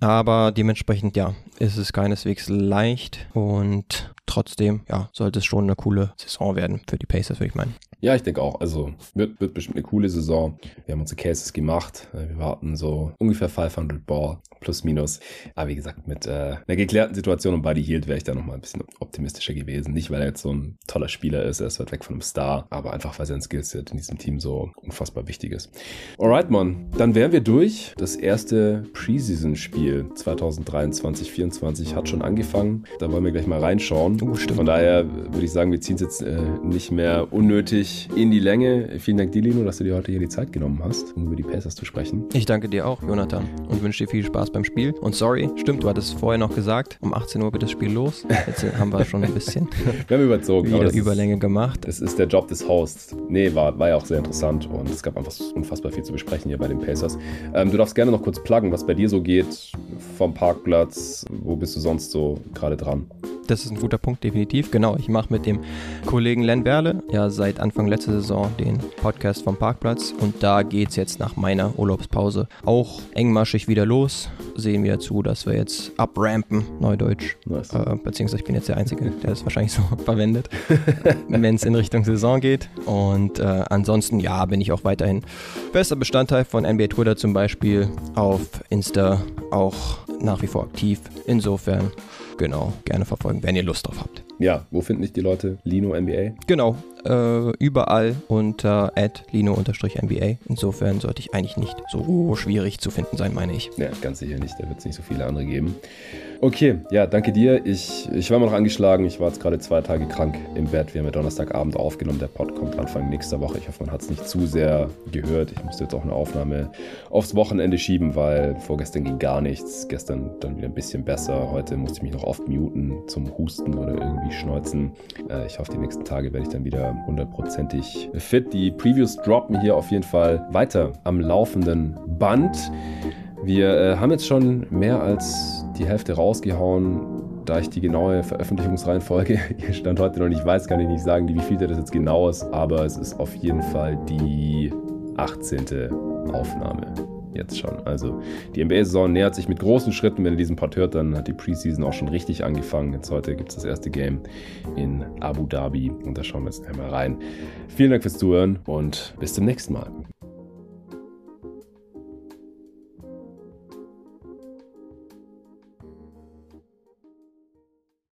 [SPEAKER 2] Aber dementsprechend, ja, ist es keineswegs leicht und trotzdem, ja, sollte es schon eine coole Saison werden für die Pacers, würde ich meinen.
[SPEAKER 1] Ja, ich denke auch. Also wird, wird bestimmt eine coole Saison. Wir haben unsere Cases gemacht. Wir warten so ungefähr 500 Ball plus minus. Aber wie gesagt, mit äh, einer geklärten Situation und Buddy Hield wäre ich da nochmal ein bisschen optimistischer gewesen. Nicht, weil er jetzt so ein toller Spieler ist, er ist weit weg von einem Star, aber einfach, weil sein Skillset in diesem Team so unfassbar wichtig ist. Alright, Mann. Dann wären wir durch. Das erste Preseason-Spiel 2023-24 hat schon angefangen. Da wollen wir gleich mal reinschauen. Oh, Von daher würde ich sagen, wir ziehen es jetzt äh, nicht mehr unnötig in die Länge. Vielen Dank dir, Lino, dass du dir heute hier die Zeit genommen hast, um über die Pacers zu sprechen.
[SPEAKER 2] Ich danke dir auch, Jonathan, und wünsche dir viel Spaß beim Spiel. Und sorry, stimmt, du hattest vorher noch gesagt, um 18 Uhr wird das Spiel los. Jetzt haben wir schon ein bisschen
[SPEAKER 1] wir haben überzogen,
[SPEAKER 2] wieder Überlänge gemacht.
[SPEAKER 1] Es ist der Job des Hosts. Nee, war, war ja auch sehr interessant und es gab einfach unfassbar viel zu besprechen hier bei den Pacers. Ähm, du darfst gerne noch kurz pluggen, was bei dir so geht vom Parkplatz. Wo bist du sonst so gerade dran?
[SPEAKER 2] Das ist ein guter Punkt, definitiv. Genau, ich mache mit dem Kollegen Len Werle ja seit Anfang letzter Saison den Podcast vom Parkplatz und da geht es jetzt nach meiner Urlaubspause auch engmaschig wieder los. Sehen wir zu, dass wir jetzt abrampen, Neudeutsch. Nice. Äh, beziehungsweise ich bin jetzt der Einzige, der das wahrscheinlich so verwendet, wenn es in Richtung Saison geht. Und äh, ansonsten, ja, bin ich auch weiterhin bester Bestandteil von NBA Twitter zum Beispiel, auf Insta auch nach wie vor aktiv. Insofern, genau, gerne verfolgen, wenn ihr Lust drauf habt.
[SPEAKER 1] Ja, wo finden dich die Leute? Lino NBA?
[SPEAKER 2] Genau, äh, überall unter lino-nba. Insofern sollte ich eigentlich nicht so schwierig zu finden sein, meine ich.
[SPEAKER 1] Ja, ganz sicher nicht. Da wird es nicht so viele andere geben. Okay, ja, danke dir. Ich, ich war mal noch angeschlagen. Ich war jetzt gerade zwei Tage krank im Bett. Wir haben ja Donnerstagabend aufgenommen. Der Pod kommt Anfang nächster Woche. Ich hoffe, man hat es nicht zu sehr gehört. Ich musste jetzt auch eine Aufnahme aufs Wochenende schieben, weil vorgestern ging gar nichts. Gestern dann wieder ein bisschen besser. Heute musste ich mich noch oft muten zum Husten oder irgendwie schneuzen. Äh, ich hoffe, die nächsten Tage werde ich dann wieder hundertprozentig fit. Die Previews droppen hier auf jeden Fall weiter am laufenden Band. Wir äh, haben jetzt schon mehr als die Hälfte rausgehauen. Da ich die genaue Veröffentlichungsreihenfolge hier stand heute noch nicht weiß, kann ich nicht sagen, wie viel das jetzt genau ist, aber es ist auf jeden Fall die 18. Aufnahme jetzt schon. Also die NBA-Saison nähert sich mit großen Schritten. Wenn ihr diesen Pod hört, dann hat die Preseason auch schon richtig angefangen. Jetzt heute gibt es das erste Game in Abu Dhabi und da schauen wir jetzt einmal rein. Vielen Dank fürs Zuhören und bis zum nächsten Mal.